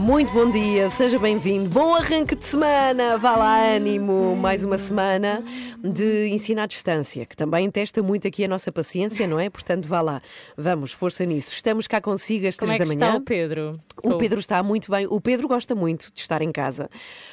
Muito bom dia, seja bem-vindo. Bom arranque de semana, vá lá ânimo. Mais uma semana de ensino à distância, que também testa muito aqui a nossa paciência, não é? Portanto, vá lá, vamos, força nisso. Estamos cá consigo às Como três é da manhã. está o Pedro? O Pedro está muito bem. O Pedro gosta muito de estar em casa,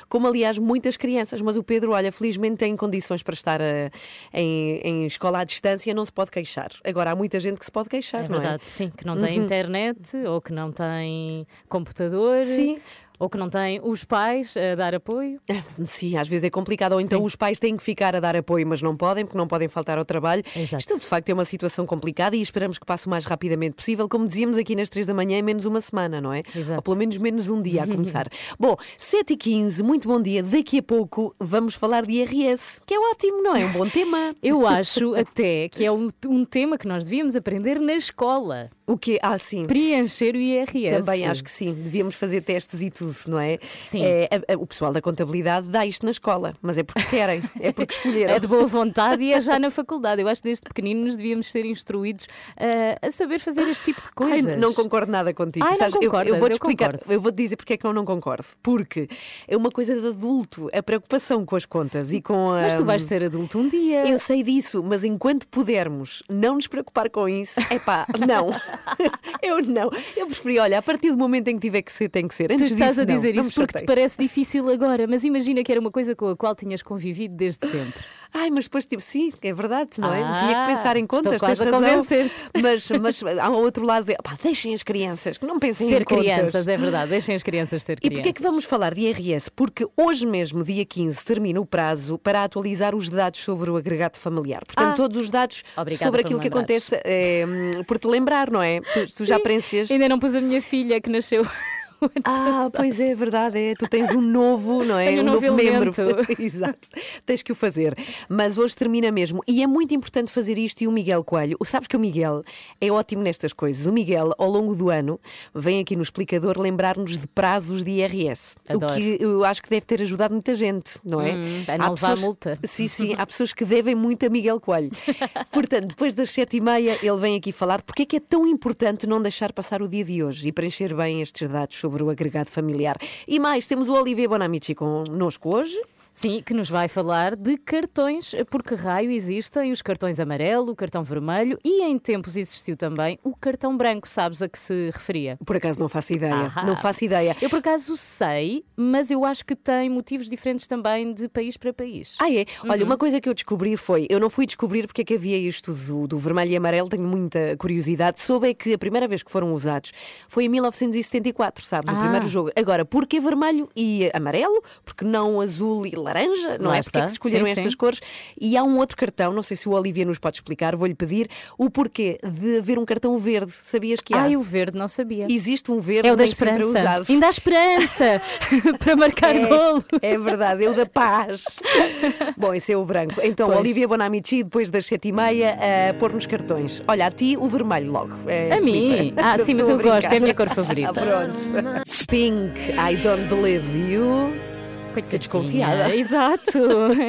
como aliás muitas crianças. Mas o Pedro, olha, felizmente tem condições para estar eh, em, em escola à distância, não se pode queixar. Agora, há muita gente que se pode queixar, É não verdade, sim, que não tem internet, ou que não tem computador, Sim. Ou que não tem os pais a dar apoio. Sim, às vezes é complicado. Ou então Sim. os pais têm que ficar a dar apoio, mas não podem, porque não podem faltar ao trabalho. Exato. Isto de facto é uma situação complicada e esperamos que passe o mais rapidamente possível. Como dizíamos aqui nas três da manhã, é menos uma semana, não é? Exato. Ou pelo menos menos um dia a começar. bom, 7 e 15 muito bom dia. Daqui a pouco vamos falar de IRS, que é ótimo, não é? Um bom tema. Eu acho até que é um, um tema que nós devíamos aprender na escola. O quê? Ah, sim. Preencher o IRS. Também acho que sim, devíamos fazer testes e tudo, não é? Sim. É, a- a- o pessoal da contabilidade dá isto na escola, mas é porque querem, é porque escolheram. É de boa vontade e é já na faculdade. Eu acho que desde pequeninos devíamos ser instruídos ah, a saber fazer este tipo de Ai, coisas. não concordo nada contigo. Ai, não Sabes, eu- eu, vou-te Eu explicar, concordo. eu vou-te dizer porque é que eu não concordo. Porque é uma coisa de adulto, a preocupação com as contas e com a. Mas tu vais ser adulto um dia. Eu sei disso, mas enquanto pudermos não nos preocupar com isso, é pá, não. eu não. Eu preferi, olha, a partir do momento em que tiver que ser, tem que ser. Tu Antes estás disso, a não, dizer não isso me porque te chateie. parece difícil agora, mas imagina que era uma coisa com a qual tinhas convivido desde sempre. Ai, mas depois, tipo, sim, é verdade, não é? Ah, Tinha que pensar em contas, tens a razão. convencer-te. Mas, mas há um outro lado de, pá, deixem as crianças, que não pensem ser em contas. crianças, é verdade, deixem as crianças ser E crianças. porquê é que vamos falar de IRS? Porque hoje mesmo, dia 15, termina o prazo para atualizar os dados sobre o agregado familiar. Portanto, Ah. todos os dados sobre aquilo que acontece, é, hum, por te lembrar, não é? Tu, tu já preencheste. Ainda não pus a minha filha que nasceu. ano Ah, passado. pois é, é verdade, é. Tu tens um novo, não é? Tenho um novo membro. elemento. Exato. Tens que o fazer. Mas hoje termina mesmo. E é muito importante fazer isto. E o Miguel Coelho, o- sabes que o Miguel é ótimo nestas coisas. O Miguel, ao longo do ano, vem aqui no explicador lembrar-nos de prazos de IRS. Adoro. O que eu acho que deve ter ajudado muita gente, não é? Hum, a não levar multa. Sim, sim. Há pessoas que devem muito a Miguel Coelho. Portanto, depois das sete e meia, ele vem aqui falar porque é que é tão importante não deixar passar o dia de hoje e preencher bem estes dados sobre o agregado familiar. E mais, temos o Olivier Bonamici connosco hoje. Sim, que nos vai falar de cartões, porque raio existem os cartões amarelo, o cartão vermelho e em tempos existiu também o cartão branco, sabes a que se referia? Por acaso não faço ideia. Ahá. Não faço ideia. Eu por acaso sei, mas eu acho que tem motivos diferentes também de país para país. Ah, é? Olha, Uhum. uma coisa que eu descobri foi: eu não fui descobrir porque é que havia isto do, do vermelho e amarelo, tenho muita curiosidade. Soube é que a primeira vez que foram usados foi em 1974, sabes? O Ah. primeiro jogo. Agora, porquê vermelho e amarelo? Porque não azul e laranja? Não é? Porque é que escolheram Sim, estas sim. cores? E há um outro cartão, não sei se o Olivia nos pode explicar, vou-lhe pedir o porquê de haver um cartão verde. Sabias que há? Ai, o verde não sabia. Existe um verde É o da é esperança. Ainda há esperança para marcar golo. É, é verdade, é o da paz. Bom, esse é o branco. Então, Pois. Olivia Bonamici, depois das sete e meia, a pôr nos cartões. Olha, a ti o vermelho logo. É, A mim? Ah, sim, mas eu gosto, é a minha cor favorita. Pronto. Pink, I don't believe you. Coitadinha. desconfiada. Exato.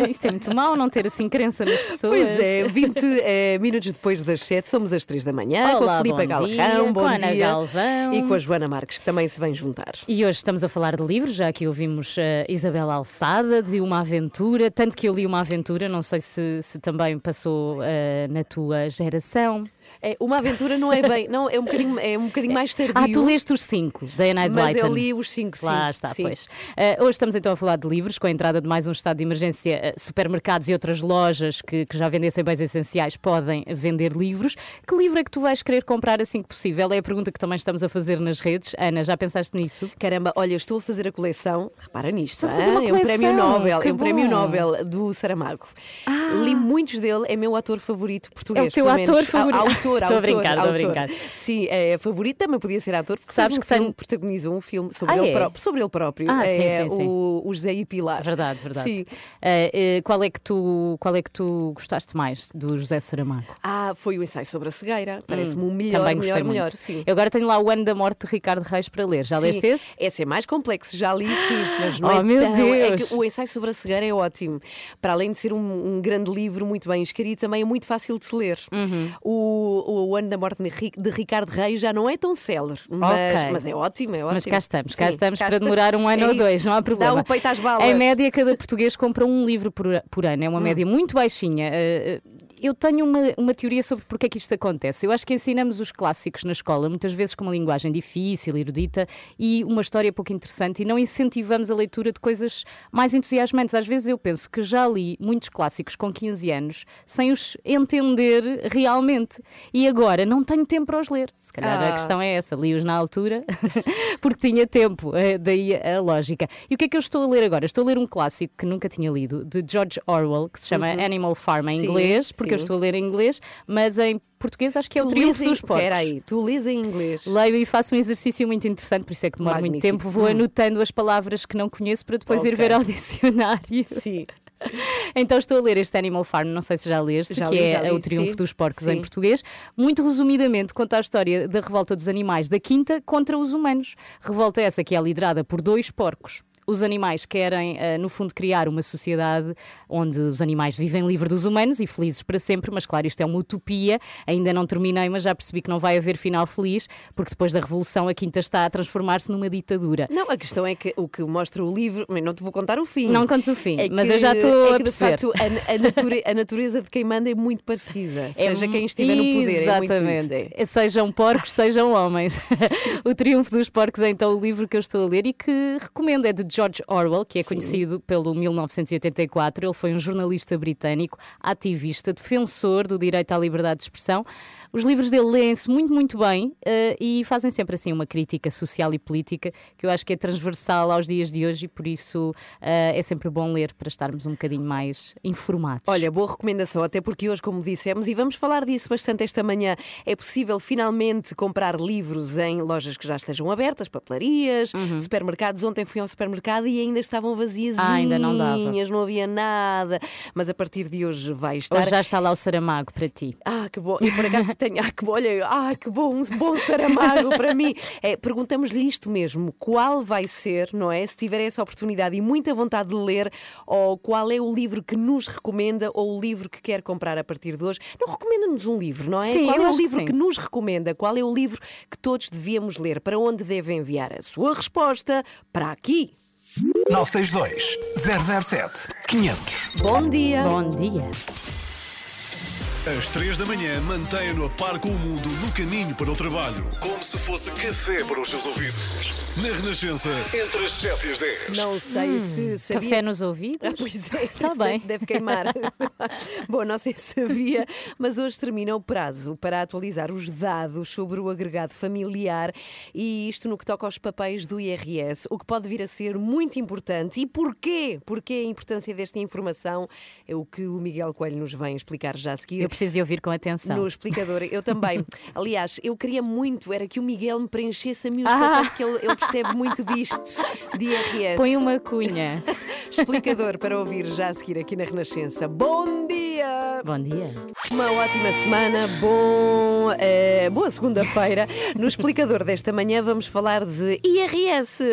Isto é muito mau não ter assim crença nas pessoas. Pois é, 20 eh, minutos depois das 7, somos às 3 da manhã, com a Olá, Filipa bom Galrão, dia, bom com a Ana dia. Galvão. E com a Joana Marques, que também se vem juntar. E hoje estamos a falar de livros, já que ouvimos uh, Isabela Alçada, de Uma Aventura, tanto que eu li Uma Aventura, não sei se, se também passou uh, na tua geração. É, uma aventura não é bem, não, é um bocadinho, é um bocadinho mais tardio. Ah, tu leste os cinco, da Anne Mas Blyton. eu li os cinco, sim. Lá está, sim. pois. Uh, hoje estamos então a falar de livros, com a entrada de mais um estado de emergência. uh, supermercados e outras lojas que, que já vendessem bens essenciais podem vender livros. Que livro é que tu vais querer comprar assim que possível? É a pergunta que também estamos a fazer nas redes. Ana, já pensaste nisso? Caramba, olha, estou a fazer a coleção, repara nisto, Estás a fazer uma é um prémio coleção, Nobel, que é um prémio bom. Nobel do Saramago. Ah, Li muitos dele, é meu ator favorito português. É o teu ator menos. A- Estou a brincar, estou a brincar. Sim, é favorito, também podia ser ator, porque Sabes um que tem- filme, protagonizou um filme sobre, Ah, ele, é? próprio, sobre ele próprio. Ah, sim, é sim, sim. O, o José e Pilar. Verdade, verdade. Sim. Eh, qual, é que tu, qual é que tu gostaste mais do José Saramago? Ah, foi o ensaio sobre a cegueira. Parece-me o melhor, Hum, Também gostei melhor, melhor. muito. Sim. Eu agora tenho lá o ano da morte de Ricardo Reis para ler. Já Sim. leste esse? Esse é mais complexo, já li sim, mas não Oh, é meu tão. É Deus. que o ensaio sobre a cegueira é ótimo. Para além de ser um, um grande livro, muito bem escrito, também é muito fácil de se ler. Uhum. O, o Ano da Morte de Ri- de Ricardo Reis já não é tão célebre, mas, Ok. mas é ótimo, é ótimo. Mas cá estamos, cá Sim, estamos cá para demorar um ano É ou isso. dois, não há problema. Dá o peito às balas. Em média, cada português compra um livro por, por ano, é uma média muito baixinha. Eh, Eu tenho uma, uma teoria sobre porque é que isto acontece. Eu acho que ensinamos os clássicos na escola, muitas vezes com uma linguagem difícil, erudita e uma história pouco interessante, e não incentivamos a leitura de coisas mais entusiasmantes. Às vezes eu penso que já li muitos clássicos com 15 anos sem os entender realmente. E agora não tenho tempo para os ler. Se calhar a Ah. questão é essa. Li-os na altura porque tinha tempo. eh, Daí a lógica. E o que é que eu estou a ler agora? Estou a ler um clássico que nunca tinha lido, de George Orwell, que se chama Animal Farm em Sim, inglês, porque eu sim. estou a ler em inglês, mas em português acho que é o Tu Triunfo lês em- dos Porcos. Espera aí, tu lês em inglês. Leio e faço um exercício muito interessante, por isso é que demora muito tempo. Vou anotando as palavras que não conheço para depois ir Ok. ver ao dicionário. Sim. Então estou a ler este Animal Farm, não sei se já leste, Já que li, é li, o Triunfo sim. dos Porcos Sim. em português. Muito resumidamente, conta a história da revolta dos animais da Quinta contra os humanos. Revolta essa que é liderada por dois porcos. Os animais querem, eh, no fundo, criar uma sociedade onde os animais vivem livre dos humanos e felizes para sempre, mas claro, isto é uma utopia. Ainda não terminei, mas já percebi que não vai haver final feliz, porque depois da Revolução a Quinta está a transformar-se numa ditadura. Não, a questão é que o que mostra o livro, não te vou contar o fim. Não contes o fim, É mas que- eu já estou é a que, de perceber. facto a, a nature- a natureza de quem manda é muito parecida. É seja quem estiver no poder. Exatamente. É isso, é. Sejam porcos, sejam homens. o Triunfo dos Porcos é então o livro que eu estou a ler e que recomendo. É de George Orwell, que é conhecido pelo 1984. Ele foi um jornalista britânico, ativista, defensor do direito à liberdade de expressão. Os livros dele leem-se muito, muito bem eh, e fazem sempre assim uma crítica social e política que eu acho que é transversal aos dias de hoje e por isso eh, é sempre bom ler para estarmos um bocadinho mais informados. Olha, boa recomendação, até porque hoje, como dissemos, e vamos falar disso bastante esta manhã, é possível finalmente comprar livros em lojas que já estejam abertas, papelarias, supermercados. Ontem fui ao supermercado e ainda estavam vazias. Uhum. Ah, ainda não dava. não havia nada. Mas a partir de hoje vai estar. Hoje já está lá o Saramago para ti. Ah, que bom. E por acaso tenho. Ah, que. Olha, ah, que bom. Um bom Saramago para mim. É, Perguntamos-lhe isto mesmo. Qual vai ser, não é? Se tiver essa oportunidade e muita vontade de ler, ou qual é o livro que nos recomenda ou o livro que quer comprar a partir de hoje? Não recomenda-nos um livro, não é? Sim, qual é o que livro sim. que nos recomenda? Qual é o livro que todos devíamos ler? Para onde deve enviar a sua resposta? Para aqui. 962 007 500. Bom dia. Bom dia. Às 3 da manhã, mantenha-no a par com o mundo no caminho para o trabalho. Como se fosse café para os seus ouvidos. Na Renascença, entre as 7 e as 10. Não sei se sabia. Café nos ouvidos? Ah, Pois é, Está isso bem. Deve, deve queimar. Bom, não sei se sabia, mas hoje termina o prazo para atualizar os dados sobre o agregado familiar e isto no que toca aos papéis do IRS, o que pode vir a ser muito importante. E porquê? Porquê a importância desta informação? É o que o Miguel Coelho nos vem explicar já a seguir. Eu preciso de ouvir com atenção. No explicador, eu também. Aliás, eu queria muito, era que o Miguel me preenchesse a mim os Ah. papéis, porque ele, ele percebe muito disto, de IRS. Põe uma cunha. Explicador para ouvir já a seguir aqui na Renascença. Bom dia! Bom dia. Uma ótima semana, bom, eh, boa segunda-feira. No explicador desta manhã vamos falar de IRS.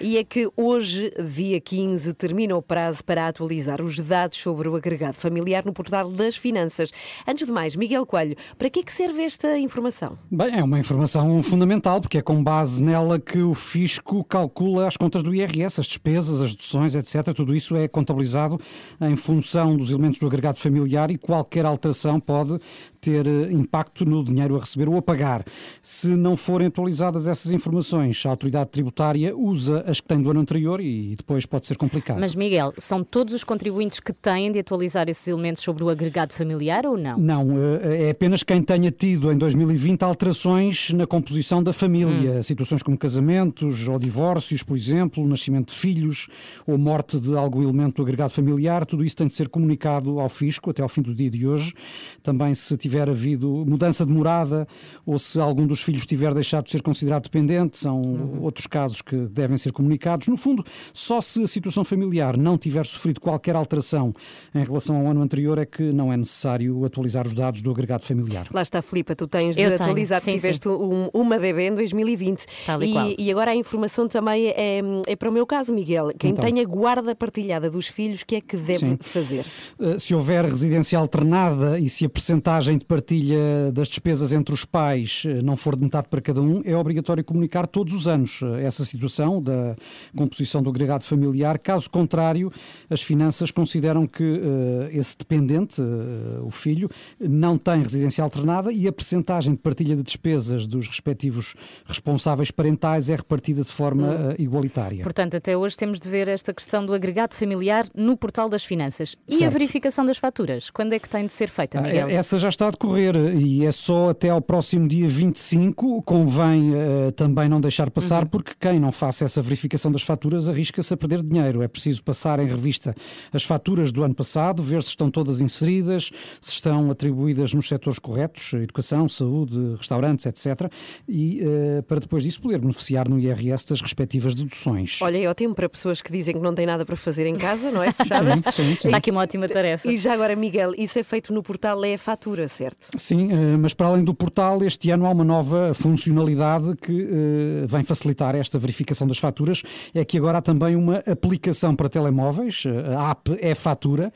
E é que hoje, dia 15, termina o prazo para atualizar os dados sobre o agregado familiar no portal das finanças. Antes de mais, Miguel Coelho, para que é que serve esta informação? Bem, é uma informação fundamental, porque é com base nela que o fisco calcula as contas do IRS, as despesas, as deduções, etc. Tudo isso é contabilizado em função dos elementos do agregado familiar e qualquer alteração pode ter eh, impacto no dinheiro a receber ou a pagar. Se não forem atualizadas essas informações, a autoridade tributária usa as que tem do ano anterior e depois pode ser complicado. Mas, Miguel, são todos os contribuintes que têm de atualizar esses elementos sobre o agregado familiar ou não? Não, eh, é apenas quem tenha tido em 2020 alterações na composição da família, situações como casamentos ou divórcios, por exemplo, nascimento de filhos ou morte de algum elemento do agregado familiar, tudo isso tem de ser comunicado ao fisco até ao fim do dia de hoje. Também se tiver havido mudança de morada ou se algum dos filhos tiver deixado de ser considerado dependente, são outros casos que devem ser comunicados. No fundo, só se a situação familiar não tiver sofrido qualquer alteração em relação ao ano anterior é que não é necessário atualizar os dados do agregado familiar. Lá está, Filipa, tu tens de Eu tenho, atualizar, sim, tiveste um- uma bebê em 2020. Tal e qual. e, e agora a informação também é, é para o meu caso, Miguel. Quem Então. tem a guarda partilhada dos filhos, o que é que deve Sim. fazer? Uh, se houver residência alternada e se a percentagem de partilha das despesas entre os pais uh, não for de metade para cada um, é obrigatório comunicar todos os anos uh, essa situação da composição do agregado familiar. Caso contrário, as finanças consideram que uh, esse dependente, uh, o filho, não tem residência alternada e a percentagem de partilha de despesas dos respectivos responsáveis parentais é repartida de forma uh, igualitária. Portanto, até hoje temos de ver esta questão do agregado familiar no portal das finanças. E a Certo. verificação das faturas? Quando é que tem de ser feita, Ah, Miguel? Essa já está a decorrer e é só até ao próximo dia 25. Convém eh, também não deixar passar, porque quem não faça essa verificação das faturas arrisca-se a perder dinheiro. É preciso passar em revista as faturas do ano passado, ver se estão todas inseridas, se estão atribuídas nos setores corretos educação, saúde, restaurantes, etc. E eh, para depois disso poder beneficiar no IRS das respectivas deduções. Olha, é ótimo para pessoas que dizem que não têm nada para fazer em casa, não é? Fechadas. Sim, sim, sim. Está aqui uma ótima tarefa. E já agora, Miguel, isso é feito no portal É a Fatura, certo? Sim, eh, mas para além do portal, este ano há uma nova funcionalidade que eh, vem facilitar esta verificação das faturas. É que agora há também uma aplicação para telemóveis, eh, a app é Fatura,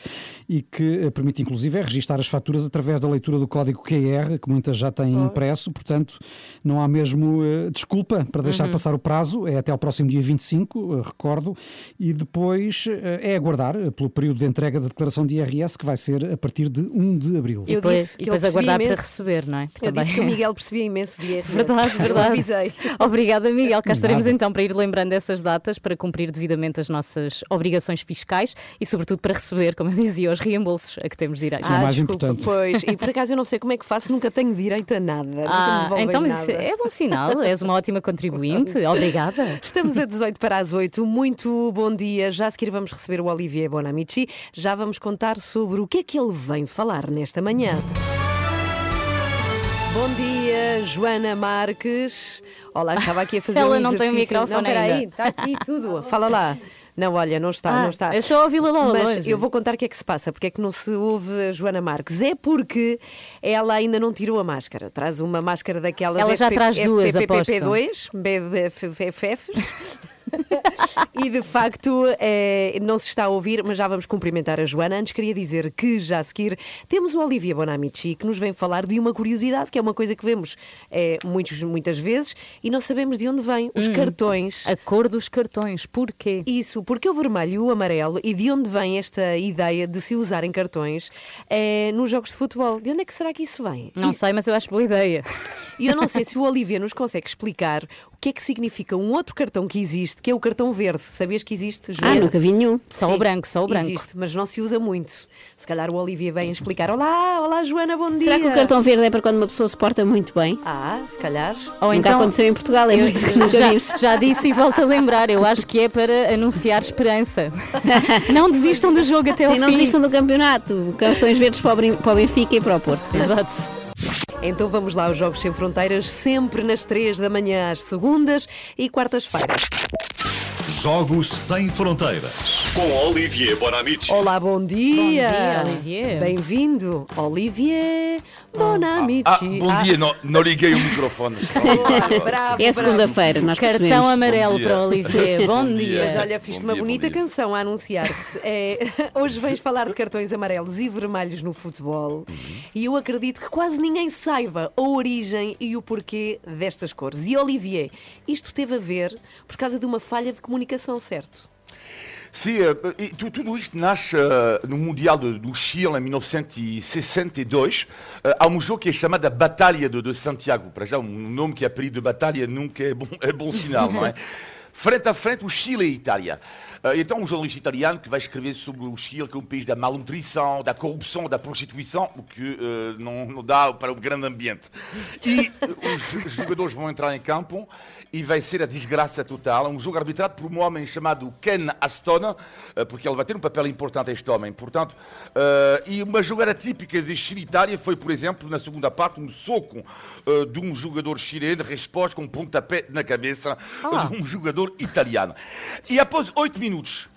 e que permite inclusive é registar as faturas através da leitura do código QR, que muitas já têm impresso, portanto não há mesmo desculpa para deixar passar o prazo, é até ao próximo dia 25, eh, recordo, e depois é aguardar pelo período de entrega da declaração de IRS, que vai ser a partir de 1 de abril. Eu depois, disse que depois aguardar para imenso. receber, não é? Que Eu disse que o Miguel percebia imenso de IRS. Verdade, Eu verdade. avisei. Obrigada, Miguel. Cá estaremos então para ir lembrando essas datas, para cumprir devidamente as nossas obrigações fiscais e, sobretudo, para receber, como eu dizia, os reembolsos a que temos direito. Sim. o mais desculpa, importante. Pois, e por acaso eu não sei como é que faço, nunca tenho direito a nada. Ah, então nada. isso é bom sinal. És uma ótima contribuinte. Obrigada. Estamos a 18 para as 8. Muito bom dia. Já a seguir vamos receber o Olivier Bonamici. Já vamos contar sobre o que é que ele vem falar nesta manhã. Bom dia, Joana Marques. Olá, estava aqui a fazer Ela um não tem o microfone Não, espera aí, ainda. está aqui tudo. Fala lá. Não, olha, não está, Ah, não está. eu a ouvi-la lá Mas eu vou contar o que é que se passa, porque é que não se ouve a Joana Marques. É porque ela ainda não tirou a máscara. Traz uma máscara daquelas Ela já FP traz duas, FPPP2, BBFF. e de facto eh, não se está a ouvir, mas já vamos cumprimentar a Joana. Antes queria dizer que já a seguir temos o Olivia Bonamici que nos vem falar de uma curiosidade, que é uma coisa que vemos eh, muitos, muitas vezes e não sabemos de onde vem. Os cartões. A cor dos cartões. Porquê? Isso, porque o vermelho e o amarelo, e de onde vem esta ideia de se usarem cartões eh, nos jogos de futebol? De onde é que será que isso vem? Não sei, mas eu acho boa ideia. E eu não sei se o Olivia nos consegue explicar o que é que significa um outro cartão que existe, que é o cartão verde. Sabias que existe, Ah, Joana? nunca vi nenhum. Só o branco, só o branco. Existe, mas não se usa muito. Se calhar o Olivia vem explicar: Olá, olá Joana, bom dia. Será que o cartão verde é para quando uma pessoa se porta muito bem? Ah, se calhar. Ou nunca então. aconteceu em Portugal, é isso que nunca já, vimos. já disse e volto a lembrar, eu acho que é para anunciar esperança. Não desistam do jogo até ao Sim, não fim. desistam do campeonato. Cartões verdes para o Brin- para o Benfica e para o Porto. Exato. Então vamos lá aos Jogos Sem Fronteiras, sempre nas 3 da manhã, às segundas e quartas-feiras. Jogos Sem Fronteiras. Com Olivier Bonamici. Olá, bom dia. dia, Olivier. Bem-vindo, Olivier Bonamici. Ah, bom dia, não, não liguei o microfone. Bravo, É segunda-feira, nós Cartão percebemos. amarelo Bom dia. para o Olivier. Bom, Bom dia. dia. Mas olha, fiz-te uma bonita canção a anunciar-te. É, hoje vens falar de cartões amarelos e vermelhos no futebol e eu acredito que quase ninguém saiba a origem e o porquê destas cores. E Olivier, isto teve a ver por causa de uma falha de comunicação, certo? Sim, tu- tudo isto nasce eh, no Mundial de- do Chile em 1962. Eh, há um jogo que é chamado a Batalha de, de Santiago. Para já, um nome que é apelido de batalha nunca é bom, é bom sinal, não é? Frente a frente, o Chile e a Itália. Então, um jornalista italiano que vai escrever sobre o Chile, que é um país da malnutrição, da corrupção, da prostituição, o que eh, não, não dá para um grande ambiente. E os jogadores vão entrar em campo e vai ser a desgraça total. Um jogo arbitrado por um homem chamado Ken Aston, eh, porque ele vai ter um papel importante este homem. Portanto, eh, e uma jogada típica de Chile-Itália foi, por exemplo, na segunda parte, um soco eh, de um jogador chileno, resposta com um pontapé na cabeça Ah. de um jogador italiano. E após oito minutos,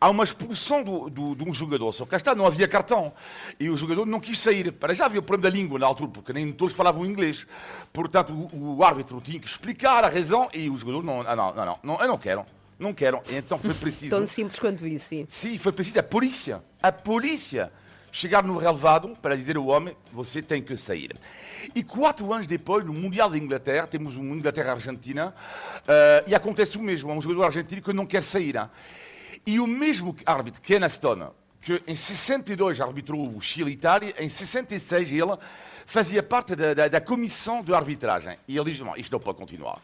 há uma expulsão do, do- de um jogador. Só que cá está, não havia cartão. E o jogador não quis sair. Para já havia o problema da língua na altura, porque nem todos falavam inglês. Portanto, o, o árbitro tinha que explicar a razão e o jogador não, ah, não, não, não, não, eu não quero. Não quero. Então foi preciso. Tão simples quanto isso, sim. Sim, foi preciso a polícia, a polícia, chegar no relevado para dizer ao homem: você tem que sair. E quatro anos depois, no Mundial da Inglaterra, temos um Inglaterra-Argentina, eh, e acontece o mesmo: há um jogador argentino que não quer sair. hein. E o mesmo árbitro, Ken Aston, que em 62 arbitrou o Chile-Itália, em 66 ele fazia parte da, da- da comissão de arbitragem. E ele diz: não, isto não pode continuar.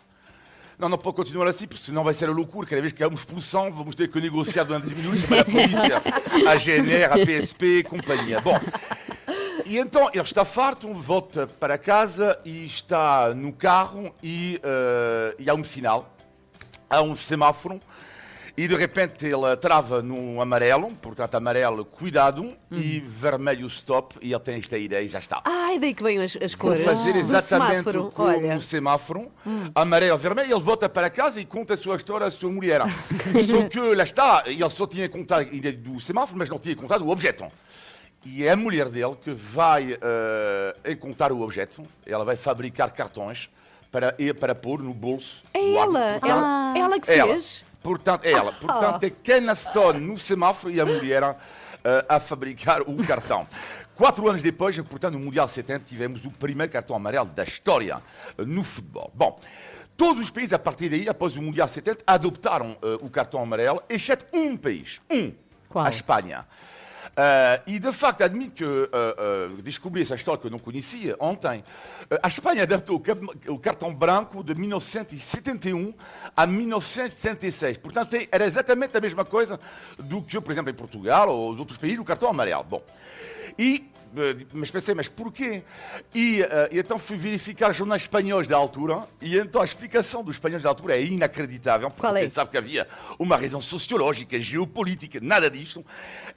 Não, não pode continuar assim, porque senão vai ser a loucura. Cada vez que há uma expulsão, vamos ter que negociar durante 10 minutos para a polícia, a GNR, a PSP e companhia. Bom, e então ele está farto, volta para casa e está no carro e, eh, e há um sinal, há um semáforo e de repente ele trava no amarelo, portanto amarelo, cuidado, e vermelho, stop, e ele tem esta ideia e já está. Ah, é daí que vêm as, as Vou cores. fazer do exatamente semáforo. como Olha, no semáforo, amarelo, vermelho, ele volta para casa e conta a sua história à sua mulher. só que lá está, ele só tinha contado a ideia do semáforo, mas não tinha contado o objeto. E é a mulher dele que vai eh, encontrar o objeto, ela vai fabricar cartões para, para pôr no bolso. é do ela, árbitro. ela, ela que Ela. Portanto, ela. Portanto, é Ken Stone no semáforo e a mulher eh, a fabricar o cartão. Quatro anos depois, portanto, no Mundial 70, tivemos o primeiro cartão amarelo da história eh, no futebol. Bom, todos os países, a partir daí, após o Mundial 70, adoptaram eh, o cartão amarelo, exceto um país. Um. Qual? A Espanha. Eh, e de facto, admito que eh, eh, descobri essa história que eu não conhecia ontem. Eh, a Espanha adaptou o, cartão branco de 1971 a 1966. Portanto, era exatamente a mesma coisa do que, por exemplo, em Portugal ou os outros países, o cartão amarelo. Bom, e, mas pensei, mas porquê? E, eh, e então fui verificar jornais espanhóis da altura, e então a explicação dos espanhóis da altura é inacreditável, porque Qual é? pensava que havia uma razão sociológica, geopolítica, nada disto.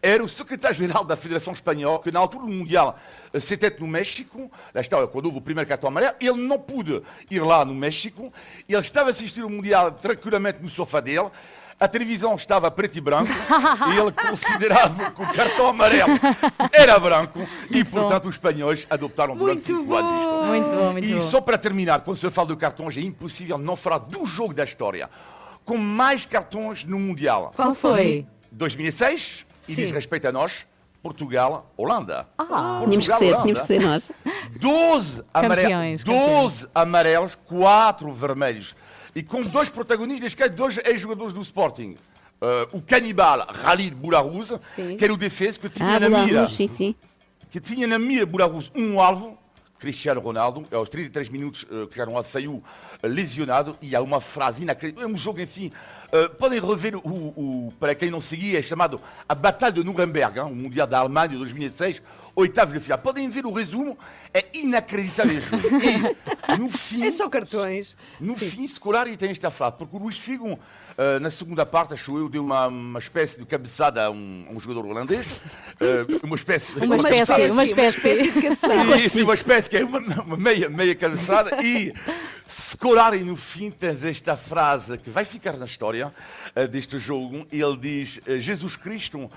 Era o secretário-geral da Federação Espanhola, que na altura do Mundial eh, 70 no México, lá está, quando houve o primeiro cartão amarelo, ele não pôde ir lá no México, ele estava a assistir o Mundial tranquilamente no sofá dele, a televisão estava preto e branco e ele considerava que o cartão amarelo era branco e, Muito bom. portanto, os espanhóis adoptaram durante Muito cinco anos isto. bom. Muito bom, muito E bom. só para terminar, quando se fala de cartões, é impossível não falar do jogo da história com mais cartões no Mundial. Qual foi? 2006, e Sim. diz respeito a nós, Portugal, Holanda. Ah, Tínhamos que Portugal, ser, Holanda. tínhamos que ser nós. 12 amarelos, Campeões, 12 amarelos, 4 vermelhos. E com dois protagonistas, que é dois ex-jogadores do Sporting. Eh, o canibal Khalid Boularus, que era o defesa que tinha Ah, na mira sim, sim. que tinha na mira Bularus um alvo, Cristiano Ronaldo, aos 33 minutos que já não saiu eh, lesionado, e há uma frase inacreditável. É um jogo, enfim. eh, podem rever, o, o- para quem não seguia, é chamado A Batalha de Nuremberg, hein, o Mundial da Alemanha de 2006, oitavo de final. Podem ver o resumo, é inacreditável. E no fim. É só cartões. No fim, Scolari tem esta frase, porque o Luís Figo, eh, na segunda parte, acho eu, deu uma, uma espécie de cabeçada a um, a um jogador holandês. eh, uma espécie. Uma espécie, uma espécie. de cabeçada. Isso, uma espécie que é uma, uma meia, meia cabeçada. E Scolari, no fim, tem esta frase que vai ficar na história eh, deste jogo. Ele diz: Jesus Cristo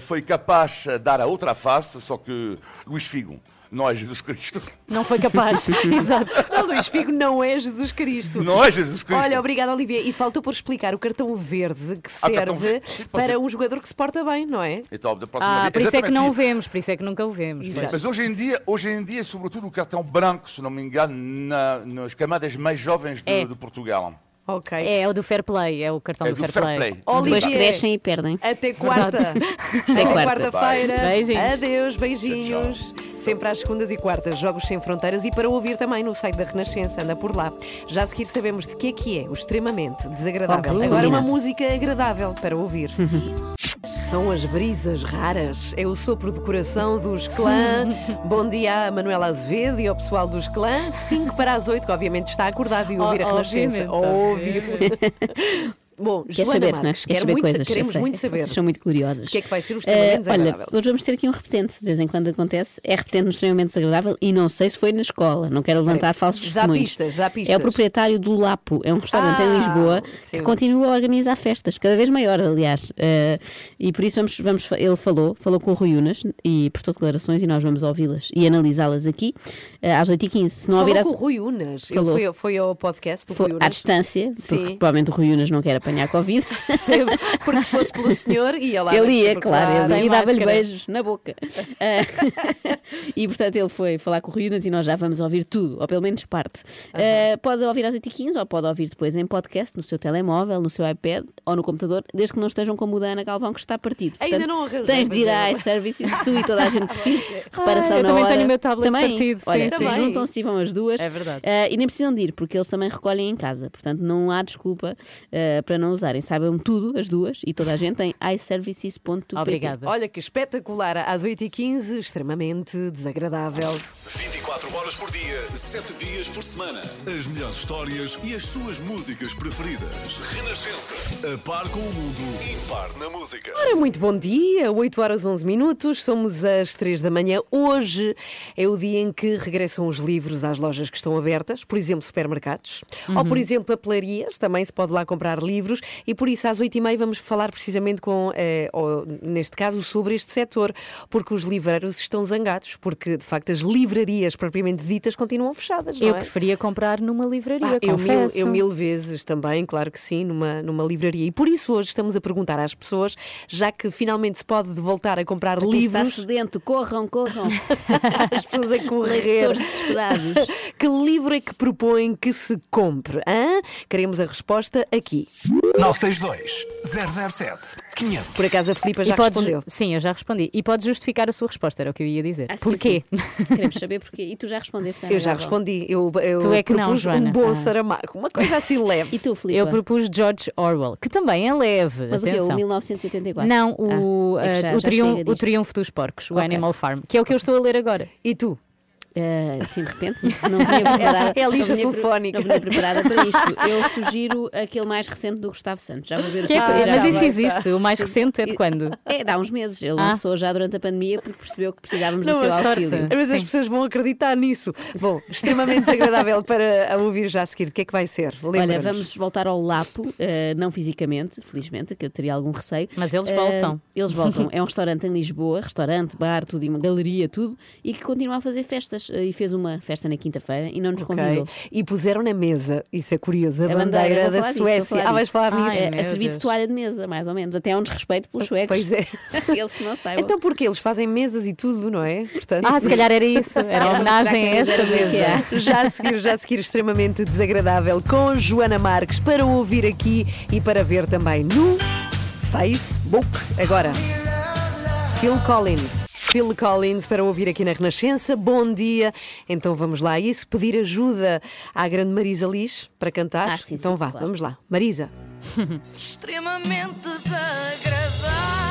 foi capaz de dar a outra face, só que Luís Figo não é Jesus Cristo. Não foi capaz. Exato. O Luís Figo não é Jesus Cristo. Não é Jesus Cristo. Olha, obrigada, Olivia. E faltou por explicar o cartão verde que Ah, serve verde. Sim, para ser. um jogador que se porta bem, não é? Então, da próxima Ah, vez- por isso é que não o vemos, por isso é que nunca o vemos. Exato. Mas hoje em dia, hoje em dia, sobretudo o cartão branco, se não me engano, na- nas camadas mais jovens de, É. de Portugal. Ok. É o do Fair Play, é o cartão É do, do Fair, fair Play. play. Olivier, Depois crescem e perdem. Até quarta. Até quarta. quarta-feira. Beijinhos. Adeus, beijinhos. Sempre às segundas e quartas, Jogos Sem Fronteiras e para ouvir também no site da Renascença, anda por lá. Já a seguir sabemos de que é que é o extremamente desagradável. Ok, Agora uma música agradável para ouvir. São as brisas raras, é o sopro de coração dos clã. Bom dia a Manuela Azevedo e ao pessoal dos clã. 5 para as 8, que obviamente está acordado e ouvir a O- Renascença. obviamente, Óbvio. Bom, Quer Joana saber, não é? Marques, Quer saber muito, coisas. queremos muito saber. Vocês são muito curiosas. O que é que vai ser o extremamente Eh, desagradável? Olha, hoje vamos ter aqui um repetente, de vez em quando acontece. É repetente no extremamente desagradável e não sei se foi na escola. Não quero levantar falsos testemunhos. pistas, dá pistas. É o proprietário do Lapo, é um restaurante Ah, em Lisboa sim. que continua a organizar festas, cada vez maior, aliás. Eh, e por isso vamos, vamos, ele falou, falou com o Rui Unas e prestou declarações e nós vamos ouvi-las e analisá-las aqui eh, às 8h15. Se não Falou a- com o Rui Unas. Ele Falou. foi, foi ao podcast do foi Rui à Unas. distância, Sim. porque provavelmente o Rui Unas não quer apanhar Covid. Percebo, porque se fosse pelo senhor, ia lá. Ele ia, claro, ele ia e dava-lhe beijos na boca. Ah, e portanto ele foi falar com o Unas e nós já vamos ouvir tudo, ou pelo menos parte. Ah, pode ouvir às 8h15 ou pode ouvir depois em podcast, no seu telemóvel, no seu iPad ou no computador, desde que não estejam como o da Ana Galvão, que está partido. Ainda Portanto, não arranjei, Tens de ir à é. iServices, tu e toda a gente precisa. Reparação eu na também hora. tenho o meu tablet também. partido, sim, Olha, sim. juntam-se e vão as duas. É verdade. Ah, e nem precisam de ir, porque eles também recolhem em casa. Portanto, não há desculpa ah, para não usarem. Saibam tudo, as duas, e toda a gente tem iServices.pt. Obrigada. Olha que espetacular, às 8h15, extremamente desagradável. 24 horas por dia, 7 dias por semana. As melhores histórias e as suas músicas preferidas. Renascença. A par com o mundo. Impar na música. Ora, muito bom dia, 8 horas 11 minutos, somos às 3 da manhã. Hoje é o dia em que regressam os livros às lojas que estão abertas, por exemplo, supermercados, ou por exemplo, papelarias, também se pode lá comprar livros, e por isso às 8 e meia vamos falar precisamente com, eh, ou, neste caso, sobre este setor, porque os livreiros estão zangados, porque de facto as livrarias propriamente ditas continuam fechadas. Eu é? preferia comprar numa livraria, Ah, eu, mil, eu mil vezes também, claro que sim, numa, numa livraria. E por isso hoje estamos a perguntar às pessoas, já que finalmente se pode voltar a comprar está livros, sedento, corram, corram. as pessoas a correr. Desesperados. que livro é que propõem que se compre? hã? Queremos a resposta aqui. 962 007 500. Por acaso a Filipa já e podes, respondeu. Sim, eu já respondi. E pode justificar a sua resposta, era o que eu ia dizer. Ah, sim, Porquê? sim. Queremos saber porquê. E tu já respondeste Ana Eu já Galvão? respondi. Eu, eu Tu é que não, propus Joana. um bom Ah. Saramago, uma coisa assim leve. E tu, Filipe? Eu propus George Orwell, que também é leve. Mas o quê? atenção. O 1984? Não, o, Ah, é que eh, já- o, já triun- chega o. Triunfo dos Porcos, o Ok. Animal Farm, que é o que eu estou a ler agora. E tu? Ah, assim, de repente, não vinha preparada. É a lista telefónica. Não vinha preparada para isto. Eu sugiro aquele mais recente do Gustavo Santos. Já vou ver o Que é- que já mas isso existe, o mais recente é de quando? É, dá uns meses. Ele Ah. lançou já durante a pandemia porque percebeu que precisávamos Não, do seu sorte. auxílio. Mas as Sim. pessoas vão acreditar nisso. Bom, extremamente desagradável para a ouvir já a seguir. O que é que vai ser? Olha, vamos voltar ao Lapo, eh, não fisicamente, felizmente, que eu teria algum receio. Mas eles Eh, voltam. eles voltam. É um restaurante em Lisboa, restaurante, bar, tudo, e uma galeria, tudo, e que continua a fazer festas. Eh, E fez uma festa na quinta-feira e não nos Ok. convidou. E puseram na mesa, isso é curioso, a, A bandeira, vou da disso, Suécia. falar ah, vais disso. falar Ai, nisso? É, a servir de toalha de mesa, mais ou menos. Até é um desrespeito pelos suecos. Pois é. Eles que não saibam. Então porquê? Eles fazem mesas e tudo, não é? Portanto, Ah, se calhar era isso, era homenagem a esta mesa era mesa. Já a seguir, já a seguir, extremamente desagradável com Joana Marques para ouvir aqui e para ver também no Facebook. Agora, Phil Collins. Phil Collins para ouvir aqui na Renascença. Bom dia. Então vamos lá a isso. Pedir ajuda à grande Marisa Liz para cantar. Ah, sim, então sim, vá, claro. vamos lá. Marisa. extremamente desagradável.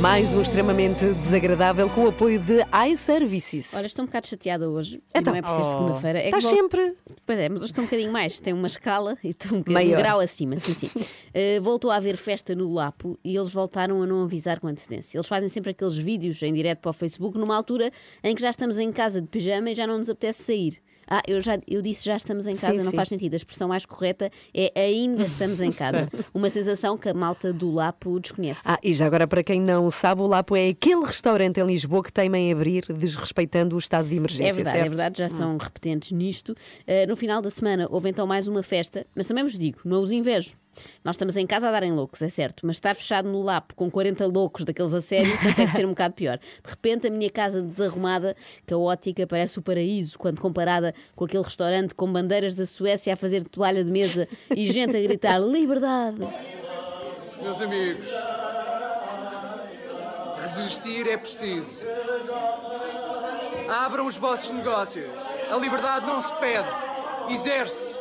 Mais um extremamente desagradável com o apoio de iServices. Olha, estou um bocado chateada hoje. Então. não é por ser Oh. segunda-feira. É Estás vol- sempre. Pois é, mas hoje estou um bocadinho mais. Tem uma escala e estou um, bocadinho- Maior. um grau acima, sim, sim. Eh, voltou a haver festa no Lapo e eles voltaram a não avisar com antecedência. Eles fazem sempre aqueles vídeos em direto para o Facebook numa altura em que já estamos em casa de pijama e já não nos apetece sair. Ah, eu, já, eu disse já estamos em casa, Sim, não sim. faz sentido. A expressão mais correta é ainda estamos em casa. Uma sensação que a malta do Lapo desconhece. Ah, e já agora, para quem não sabe, o Lapo é aquele restaurante em Lisboa que teima em abrir, desrespeitando o estado de emergência. É verdade, certo? é verdade, já são repetentes nisto. Uh, no final da semana houve então mais uma festa, mas também vos digo, não os invejo. Nós estamos em casa a darem loucos, é certo, mas estar fechado no lapo com 40 loucos daqueles a sério consegue ser um bocado pior. De repente, a minha casa desarrumada, caótica, parece o paraíso quando comparada com aquele restaurante com bandeiras da Suécia a fazer toalha de mesa e gente a gritar liberdade. Meus amigos, resistir é preciso. Abram os vossos negócios. A liberdade não se pede, exerce.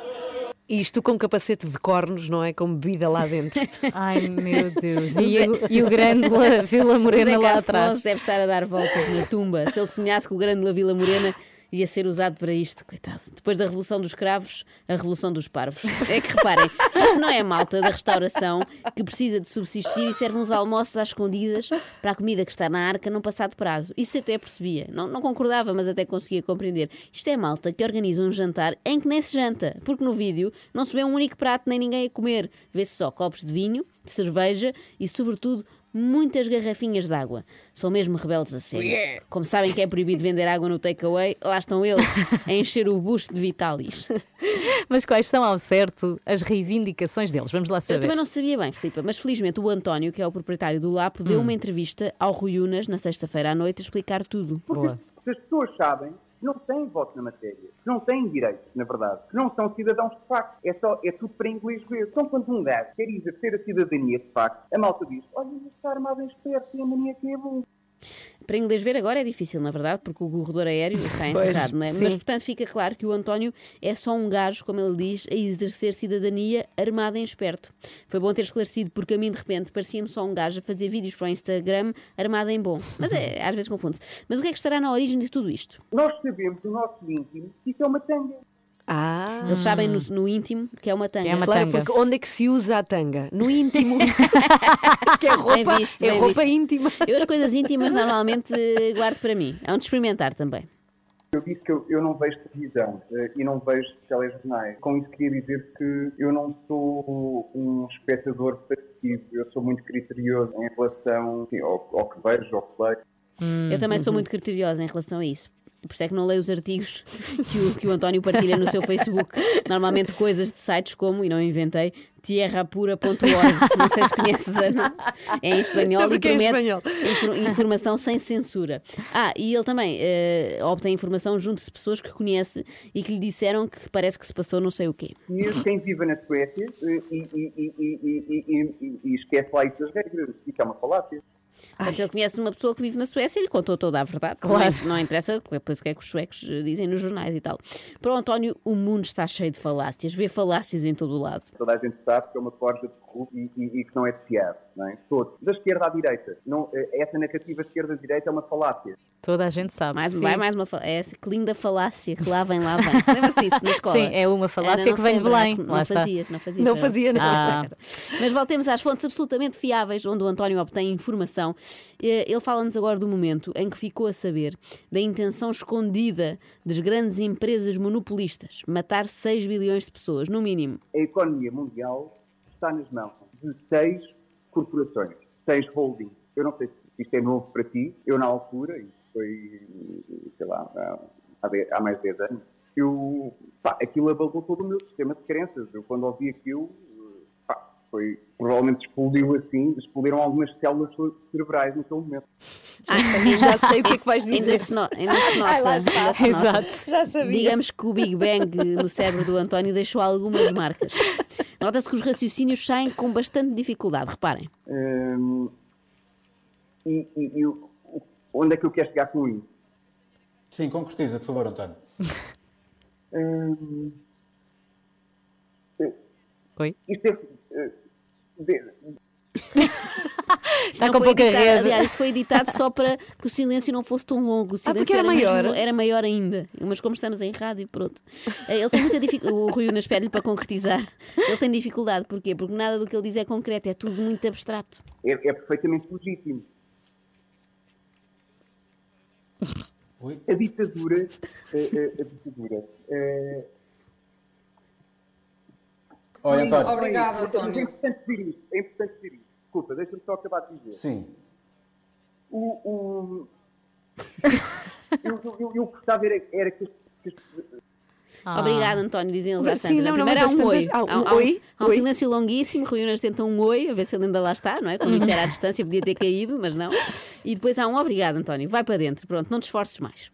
Isto com capacete de cornos, não é? Com bebida lá dentro. Ai meu Deus. E, o, e o grande La- Vila Morena Zeca lá Afonso atrás. deve estar a dar voltas na tumba. Se ele sonhasse que o grande La Vila Morena ia ser usado para isto, coitado. Depois da Revolução dos Cravos, a Revolução dos Parvos. É que reparem, isto não é a malta da restauração que precisa de subsistir e serve uns almoços às escondidas para a comida que está na arca não passar de prazo. Isso até percebia. Não, não concordava, mas até conseguia compreender. Isto é malta que organiza um jantar em que nem se janta, porque no vídeo não se vê um único prato nem ninguém a comer. Vê-se só copos de vinho, de cerveja e, sobretudo, muitas garrafinhas de água. São mesmo rebeldes a sério. Como sabem que é proibido vender água no takeaway, lá estão eles a encher o busto de Vitalis. Mas quais são ao certo as reivindicações deles? Vamos lá Eu saber. também não sabia bem, Filipe, mas felizmente o António, que é o proprietário do Lapo, deu uma entrevista ao Rui Unas na sexta-feira à noite a explicar tudo. Boa. Se as pessoas sabem que não têm voto na matéria, que não têm direitos, na verdade, que não são cidadãos de facto, é, só, é tudo para inglês ver. Então, quando um gajo quer exercer a cidadania de facto, a malta diz: Olha, está armado em esperto e a mania que é bom. Para inglês ver agora é difícil, na verdade, porque o corredor aéreo está Pois, encerrado, não é? sim. Mas, portanto, fica claro que o António é só um gajo, como ele diz, a exercer cidadania armado em esperto. Foi bom ter esclarecido, porque a mim, de repente, parecia-me só um gajo a fazer vídeos para o Instagram armado em bom. Mas é, às vezes confunde-se. Mas o que é que estará na origem de tudo isto? Nós sabemos do nosso íntimo que isso é uma tanga. Ah, Eles sabem no, no íntimo que é uma tanga. É uma claro, tanga. porque onde é que se usa a tanga? No íntimo. que é Bem roupa, visto, é bem roupa visto. íntima. Eu as coisas íntimas normalmente guardo para mim. É um de experimentar também. Eu disse que eu, eu não vejo televisão eh, e não vejo telejornais. Com isso queria dizer que eu não sou um espectador passivo. Eu sou muito criterioso em relação enfim, ao, ao que vejo, ao que leio. Eu também sou muito criteriosa em relação a isso. Por isso é que não leio os artigos que o, que o António partilha no seu Facebook. Normalmente coisas de sites como, e não inventei, tierrapura.org. Não sei se conheces, Ana. É em espanhol e é promete espanhol? infor- informação sem censura. Ah, e ele também eh, obtém informação junto de pessoas que conhece e que lhe disseram que parece que se passou não sei o quê. Conheço quem vive na Suécia eh, e, e- e- e- e- e- e- e esquece lá isso das regras. Isso é uma falácia. Portanto, ele conhece uma pessoa que vive na Suécia e lhe contou toda a verdade. Claro. Não, não interessa depois o que é que os suecos eh, dizem nos jornais e tal. Para o António, o mundo está cheio de falácias. Vê falácias em todo o lado. Toda a gente sabe que é uma corja de e, e- e que não é de fiar. Não é? Todos. Da esquerda à direita. Não, eh, essa narrativa esquerda-direita é uma falácia. Toda a gente sabe. Mais, Sim. vai mais uma falácia. É essa que linda falácia que lá vem, lá vem. Lembras-te disso na escola? Sim, é uma falácia não que vem de Belém. Não está. fazias, não fazias. Não Fernanda. fazia, não. Ah. Mas voltemos às fontes absolutamente fiáveis onde o António obtém informação. Eh, Ele fala-nos agora do momento em que ficou a saber da intenção escondida das grandes empresas monopolistas matar 6 bilhões de pessoas, no mínimo. A economia mundial está nas mãos de seis corporações, seis holdings. Eu não sei se isto é novo para ti. Eu, na altura, isso foi, sei lá, há, há mais de 10 anos, eu, pá, aquilo abalou todo o meu sistema de crenças. Eu, quando ouvi aquilo, foi, provavelmente explodiu assim, explodiram algumas células cerebrais naquele momento. Já sei o que é que vais Ainda dizer. se, no- ainda se nota. Ai, lá ainda está. se nota. Exato. Já sabia. Digamos que o Big Bang no cérebro do António deixou algumas marcas. Nota-se que os raciocínios saem com bastante dificuldade, reparem. Hum, e, e- e onde é que eu quero chegar com isso? Sim, concretiza, por favor, António. Hum, Oi? isto é. Está Não com pouca editado- rede. Aliás, isto foi editado só para que o silêncio não fosse tão longo. O silêncio porque era maior? mesmo- era maior ainda. Mas como estamos em rádio, pronto. Eh, Ele tem muita dificuldade. O Rui Unas pede-lhe para concretizar. Ele tem dificuldade. Porquê? Porque nada do que ele diz é concreto. É tudo muito abstrato. é, é perfeitamente legítimo. Oi? A ditadura. eh, eh, a ditadura. Oi, António. Obrigado, mas É António. importante dizer isto. É importante dizer isto. Desculpa, deixa-me só acabar de dizer. Sim. O, o- eu, eu, eu, eu gostava era, era que, que Ah. Obrigado, António, dizem eles às Sim, não, não, primeira mas há um oi. há um Há, um- oi, há um oi. silêncio longuíssimo, Rui Unas tenta um oi, a ver se ele ainda lá está, não é? Como isso era à distância, podia ter caído, mas não. E depois há um obrigado, António, vai para dentro, pronto, não te esforces mais.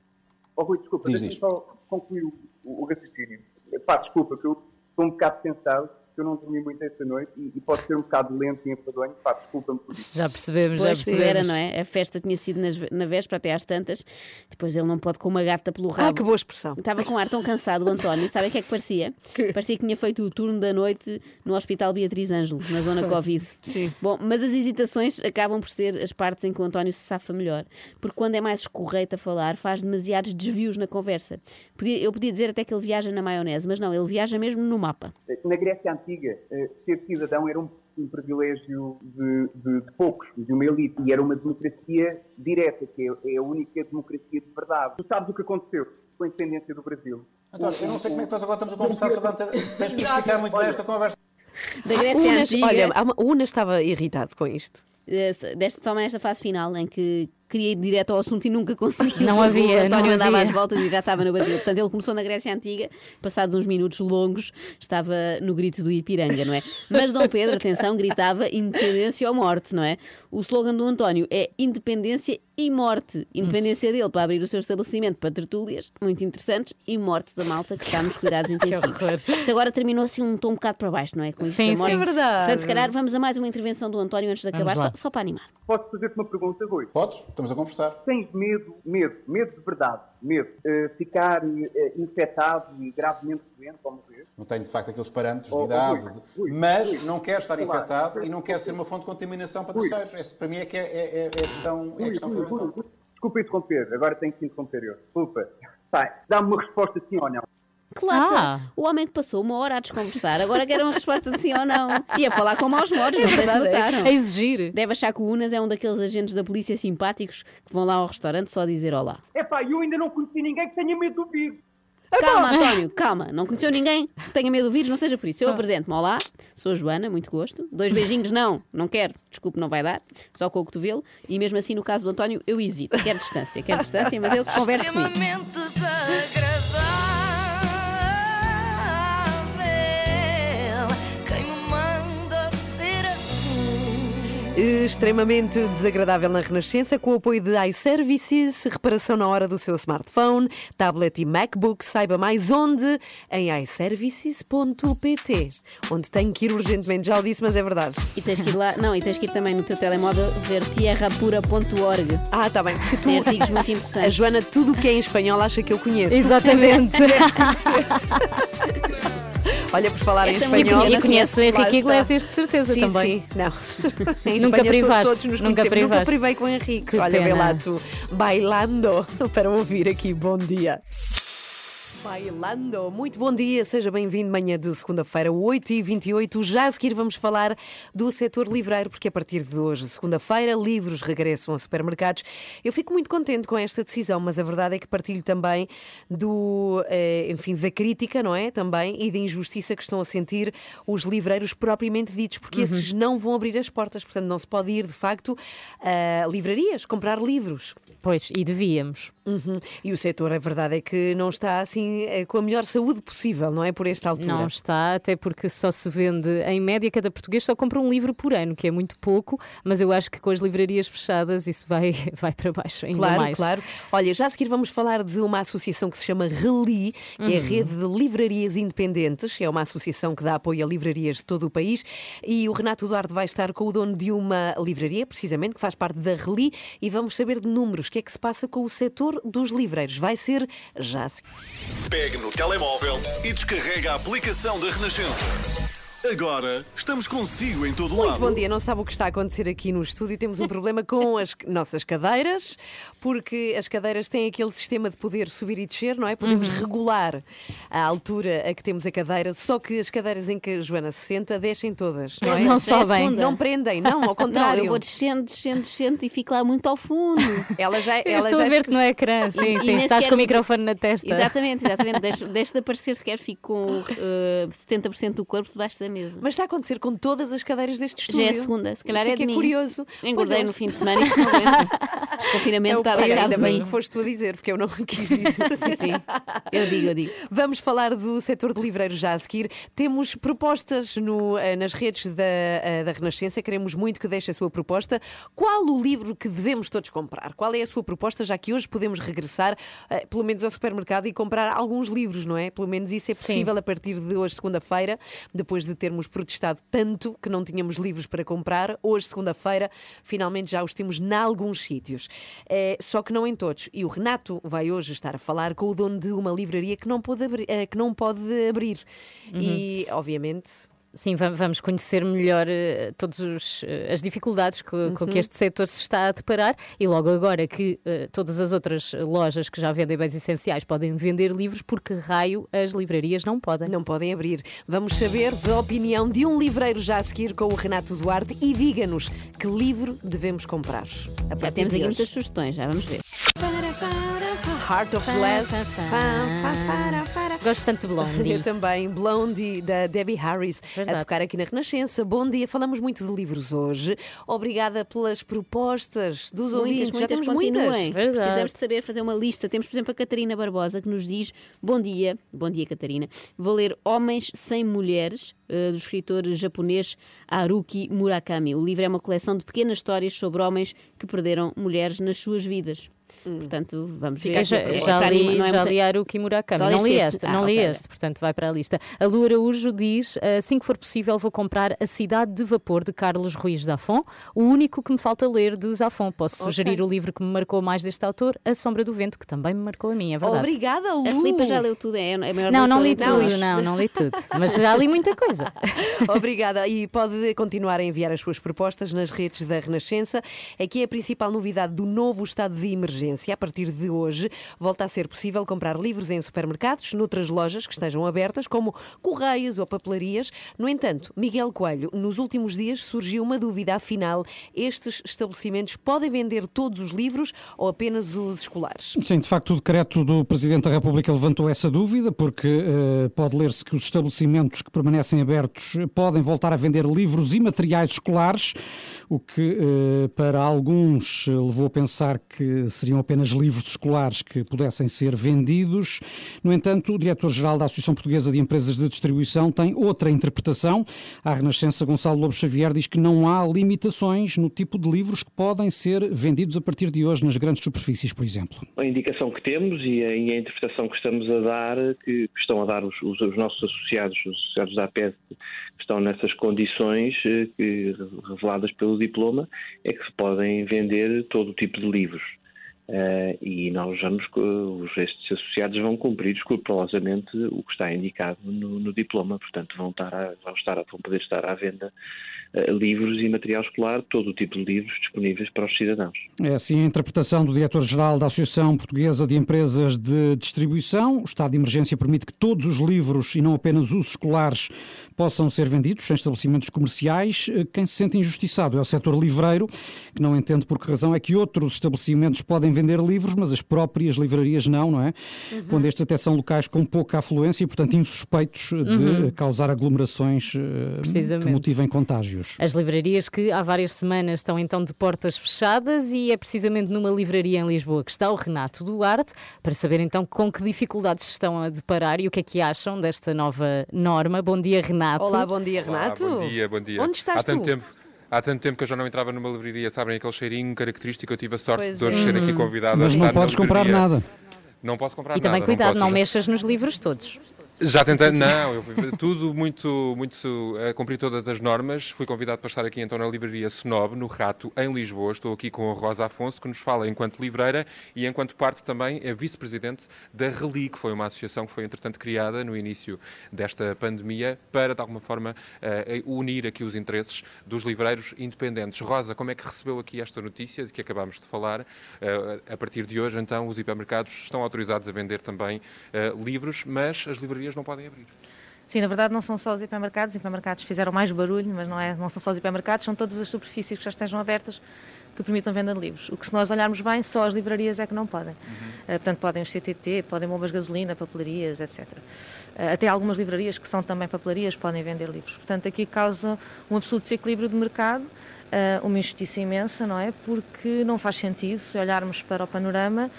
Oh, Rui, desculpa, deixa-me só concluir o, o, o raciocínio. Pá, desculpa, que eu estou um bocado tensado, que eu não dormi muito esta noite e, e pode ser um bocado lento e enfadonho. Pá, desculpa-me por isso. Já percebemos, já Pois se percebemos. era, não é? A festa tinha sido nas- na véspera até às tantas, depois ele não pode com uma gata pelo rabo. Ah, que boa expressão. Estava com um ar tão cansado, o António, sabe o que é que parecia? Parecia que tinha feito o turno da noite no Hospital Beatriz Ângelo, na zona Covid. Sim. Bom, mas as hesitações acabam por ser as partes em que o António se safa melhor, porque quando é mais escorreito a falar, faz demasiados desvios na conversa. Podia- eu podia dizer até que ele viaja na maionese, mas não, ele viaja mesmo no mapa. Na Grécia Antiga, eh, ser cidadão era um, um privilégio de, de- de poucos, de uma elite, e era uma democracia direta, que é, é a única democracia de verdade. Tu sabes o que aconteceu com a independência do Brasil? António, eu não sei como é que nós agora estamos a conversar sobre a ante- Tens que explicar muito bem esta conversa. Da Grécia Unas, Antiga. olha, o Unas estava irritado com isto. Eh, deste só esta fase final em que queria ir direto ao assunto e nunca conseguia. Não havia, O António não andava havia. às voltas e já estava no Brasil. Portanto, ele começou na Grécia Antiga, passados uns minutos longos, estava no grito do Ipiranga, não é? Mas Dom Pedro, atenção, gritava independência ou morte, não é? O slogan do António é independência e morte. Independência dele para abrir o seu estabelecimento para tertúlias, muito interessantes, e morte da malta que está nos cuidados intensivos. Isto agora terminou assim um tom um bocado para baixo, não é? Com Sim, sim, é verdade. Portanto, se calhar vamos a mais uma intervenção do António antes de acabar, só, só para animar. Posso fazer-te uma pergunta, Rui? Podes? Estamos a conversar. Tens medo, medo, medo de verdade, medo, eh, ficar eh, infectado e gravemente doente ao morrer? Não tenho, de facto, aqueles parâmetros de Oh, idade, Rui, de- Rui, mas não quero estar Claro. infectado e não quero ser uma fonte de contaminação para Rui. terceiros. Esse, para mim é que é, é- é- é a questão, é questão fundamental. Desculpa interromper, agora tenho que interromper eu. Desculpa. Dá-me uma resposta sim ou não. Que lata! Ah. O homem que passou uma hora a desconversar, agora quer uma resposta de sim ou não. E a falar com maus modos, não sei se notaram. A exigir. Deve achar que o Unas é um daqueles agentes da polícia simpáticos que vão lá ao restaurante só dizer olá. Epá, eu ainda não conheci ninguém que tenha medo do vírus. Calma, António, calma. Não conheceu ninguém que tenha medo do vírus, não seja por isso. Eu apresento-me. Olá, sou a Joana, muito gosto. Dois beijinhos, não, não quero. Desculpe, não vai dar. Só com o cotovelo. E mesmo assim, no caso do António, eu hesito. Quero distância, quero distância, mas ele conversa comigo. Extremamente desagradável. Extremamente desagradável na Renascença, com o apoio de iServices, reparação na hora do seu smartphone, tablet e MacBook. Saiba mais onde? Em iServices.pt, onde tenho que ir urgentemente. Já o disse, mas é verdade. E tens que ir lá, não, e tens que ir também no teu telemóvel ver tierrapura.org. Ah, está bem, porque tu. Tem artigos muito interessantes. A Joana, tudo o que é em espanhol, acha que eu conheço. Exatamente. Olha, por falar Esta é em muito espanhol. E conheço o Henrique. Iglesias, de certeza, sim, também. Sim, não. Em Nunca privaste, Todos nos nunca conhecemos. Nunca privaste. privei com o Henrique. Que Olha, vê pena. lá tu, bailando, para ouvir aqui. Bom dia. Bailando, muito bom dia, seja bem-vindo. Manhã de segunda-feira, 8h28. Já a seguir vamos falar do setor livreiro, porque a partir de hoje, segunda-feira, livros regressam a supermercados. Eu fico muito contente com esta decisão, mas a verdade é que partilho também do, eh, enfim, da crítica, não é? Também e da injustiça que estão a sentir os livreiros propriamente ditos, porque esses não vão abrir as portas, portanto não se pode ir de facto a livrarias comprar livros. Pois, e devíamos. Uhum. E o setor, a verdade é que não está assim eh, com a melhor saúde possível, não é? Por esta altura. Não está, até porque só se vende, em média, cada português só compra um livro por ano, que é muito pouco, mas eu acho que com as livrarias fechadas isso vai, vai para baixo ainda Claro, mais. claro. Olha, já a seguir vamos falar de uma associação que se chama RELI, que é a Rede de Livrarias Independentes. É uma associação que dá apoio a livrarias de todo o país. E o Renato Duarte vai estar com o dono de uma livraria, precisamente, que faz parte da RELI, e vamos saber de números. O que é que se passa com o setor dos livreiros? Vai ser já a seguir. Pegue no telemóvel e descarrega a aplicação da Renascença. Agora estamos consigo em todo Muito lado. bom dia, não sabe o que está a acontecer aqui no estúdio. Temos um problema com as nossas cadeiras, porque as cadeiras têm aquele sistema de poder subir e descer, não é? Podemos Uhum. regular a altura a que temos a cadeira, só que as cadeiras em que a Joana se senta descem todas, não é? Não é a sobem. Não prendem, não, ao Não, contrário. eu vou descendo, descendo, descendo e fico lá muito ao fundo. Ela já, Eu ela estou já a ver-te no ecrã, sim, E- e sim. nem Estás sequer com o microfone na testa. Exatamente, exatamente. Deixo, deixo de aparecer sequer, fico com eh, 70% do corpo debaixo da mesa. Mas está a acontecer com todas as cadeiras deste estúdio. Já é a segunda, se calhar é que de é mim. curioso. Engordei Pois é. no fim de semana e. O confinamento É o está a bem assim. que foste tu a dizer, porque eu não quis dizer. Sim, sim. Eu digo, eu digo. Vamos falar do setor de livreiros já a seguir. Temos propostas no, eh, nas redes da, eh, da Renascença. Queremos muito que deixe a sua proposta. Qual o livro que devemos todos comprar? Qual é a sua proposta, já que hoje podemos regressar, eh, pelo menos ao supermercado, e comprar alguns livros, não é? Pelo menos isso é Sim. possível a partir de hoje, segunda-feira, depois de termos protestado tanto que não tínhamos livros para comprar. Hoje, segunda-feira, finalmente já os temos em alguns sítios. Eh, só que não em todos. E o Renato vai hoje estar a falar com o dono de uma livraria que não pode abrir. eh, que não pode abrir. E, obviamente. Sim, va- vamos conhecer melhor eh, todas as dificuldades co- com, Uhum. que este setor se está a deparar e logo agora que eh, todas as outras lojas que já vendem bens essenciais podem vender livros, porque raio as livrarias não podem. Não podem abrir. Vamos saber da opinião de um livreiro já a seguir com o Renato Duarte e diga-nos que livro devemos comprar. A Já temos aqui muitas sugestões, já vamos ver. Heart of Glass. Gosto tanto de Blondie. Eu também, Blondie, da Debbie Harris, a Verdade. tocar aqui na Renascença. Bom dia, falamos muito de livros hoje. Obrigada pelas propostas dos ouvintes. Já temos continuem. muitas. Verdade. Precisamos de saber fazer uma lista. Temos, por exemplo, a Catarina Barbosa que nos diz: Bom dia, bom dia, Catarina. Vou ler Homens Sem Mulheres, eh, do escritor japonês Haruki Murakami. O livro é uma coleção de pequenas histórias sobre homens que perderam mulheres nas suas vidas. Portanto, vamos Fica ver. Já, já li, não é já li Haruki Murakami. Não li este? este, Ah, não li ok. este, portanto vai para a lista. A Lu Araújo diz: assim que for possível, vou comprar A Cidade de Vapor de Carlos Ruiz Zafón, o único que me falta ler de Zafón. Posso Ok. sugerir o livro que me marcou mais deste autor, A Sombra do Vento, que também me marcou a mim, é verdade. Obrigada, Lu. A Filipa já leu tudo, é, é a maior Não, não li de tudo, todas. não, não li tudo. Mas já li muita coisa. Obrigada. E pode continuar a enviar as suas propostas nas redes da Renascença. Aqui é a principal novidade do novo estado de emergência. A partir de hoje, volta a ser possível comprar livros em supermercados, noutras lojas que estejam abertas, como correios ou papelarias. No entanto, Miguel Coelho, nos últimos dias surgiu uma dúvida. Afinal, estes estabelecimentos podem vender todos os livros ou apenas os escolares? Sim, de facto, o decreto do Presidente da República levantou essa dúvida, porque eh, pode ler-se que os estabelecimentos que permanecem abertos podem voltar a vender livros e materiais escolares, o que eh, para alguns eh, levou a pensar que seriam apenas livros escolares que pudessem ser vendidos. No entanto, o diretor-geral da Associação Portuguesa de Empresas de Distribuição tem outra interpretação. A Renascença Gonçalo Lobo Xavier diz que não há limitações no tipo de livros que podem ser vendidos a partir de hoje nas grandes superfícies, por exemplo. A indicação que temos e a, e a interpretação que estamos a dar, que, que estão a dar os, os- os nossos associados, os associados da APED, que estão nessas condições eh, que, reveladas pelo diploma, é que se podem vender todo o tipo de livros. Eh, e nós vamos, co- os, estes associados vão cumprir escrupulosamente o que está indicado no, no diploma, portanto vão, estar a- vão, estar a- vão poder estar à venda eh, livros e material escolar, todo o tipo de livros disponíveis para os cidadãos. É assim a interpretação do diretor-geral da Associação Portuguesa de Empresas de Distribuição. O estado de emergência permite que todos os livros e não apenas os escolares possam ser vendidos em estabelecimentos comerciais. Quem se sente injustiçado é o setor livreiro, que não entende por que razão é que outros estabelecimentos podem vender livros, mas as próprias livrarias não, não é? Quando estes até são locais com pouca afluência e, portanto, insuspeitos de Uhum. causar aglomerações eh, que motivem contágios. As livrarias que há várias semanas estão então de portas fechadas e é precisamente numa livraria em Lisboa que está o Renato Duarte para saber então com que dificuldades estão a deparar e o que é que acham desta nova norma. Bom dia, Renato. Olá, bom dia, Renato. Olá, bom dia, bom dia. Onde estás há tanto tu? Tempo, há tanto tempo que eu já não entrava numa livraria, sabem aquele cheirinho característico. Eu tive a sorte Pois de hoje é. ser aqui convidado a Mas estar não podes comprar nada. Não posso comprar E também nada. cuidado, não, posso, mexas nos livros todos. Já tentei, não, eu fui tudo muito, muito a cumprir todas as normas. Fui convidado para estar aqui então na livraria Snob, no Rato, em Lisboa. Estou aqui com a Rosa Afonso, que nos fala enquanto livreira e enquanto parte também é vice-presidente da Reli, que foi uma associação que foi entretanto criada no início desta pandemia para de alguma forma eh, unir aqui os interesses dos livreiros independentes. Rosa, como é que recebeu aqui esta notícia de que acabámos de falar? Eh, a partir de hoje, então, os hipermercados estão autorizados a vender também livros, mas as livrarias não podem abrir. Sim, na verdade não são só os hipermercados, os hipermercados fizeram mais barulho, mas não, é, não são só os hipermercados, são todas as superfícies que já estejam abertas, que permitam venda de livros. O que, se nós olharmos bem, só as livrarias é que não podem. Uhum. Eh, portanto, podem os CTT, podem bombas de gasolina, papelarias, etc. Eh, até algumas livrarias que são também papelarias podem vender livros. Portanto, aqui causa um absoluto desequilíbrio de mercado, eh, uma injustiça imensa, não é? Porque não faz sentido, se olharmos para o panorama,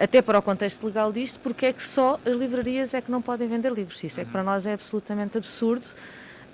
até para o contexto legal disto, porque é que só as livrarias é que não podem vender livros. Isso é que para nós é absolutamente absurdo.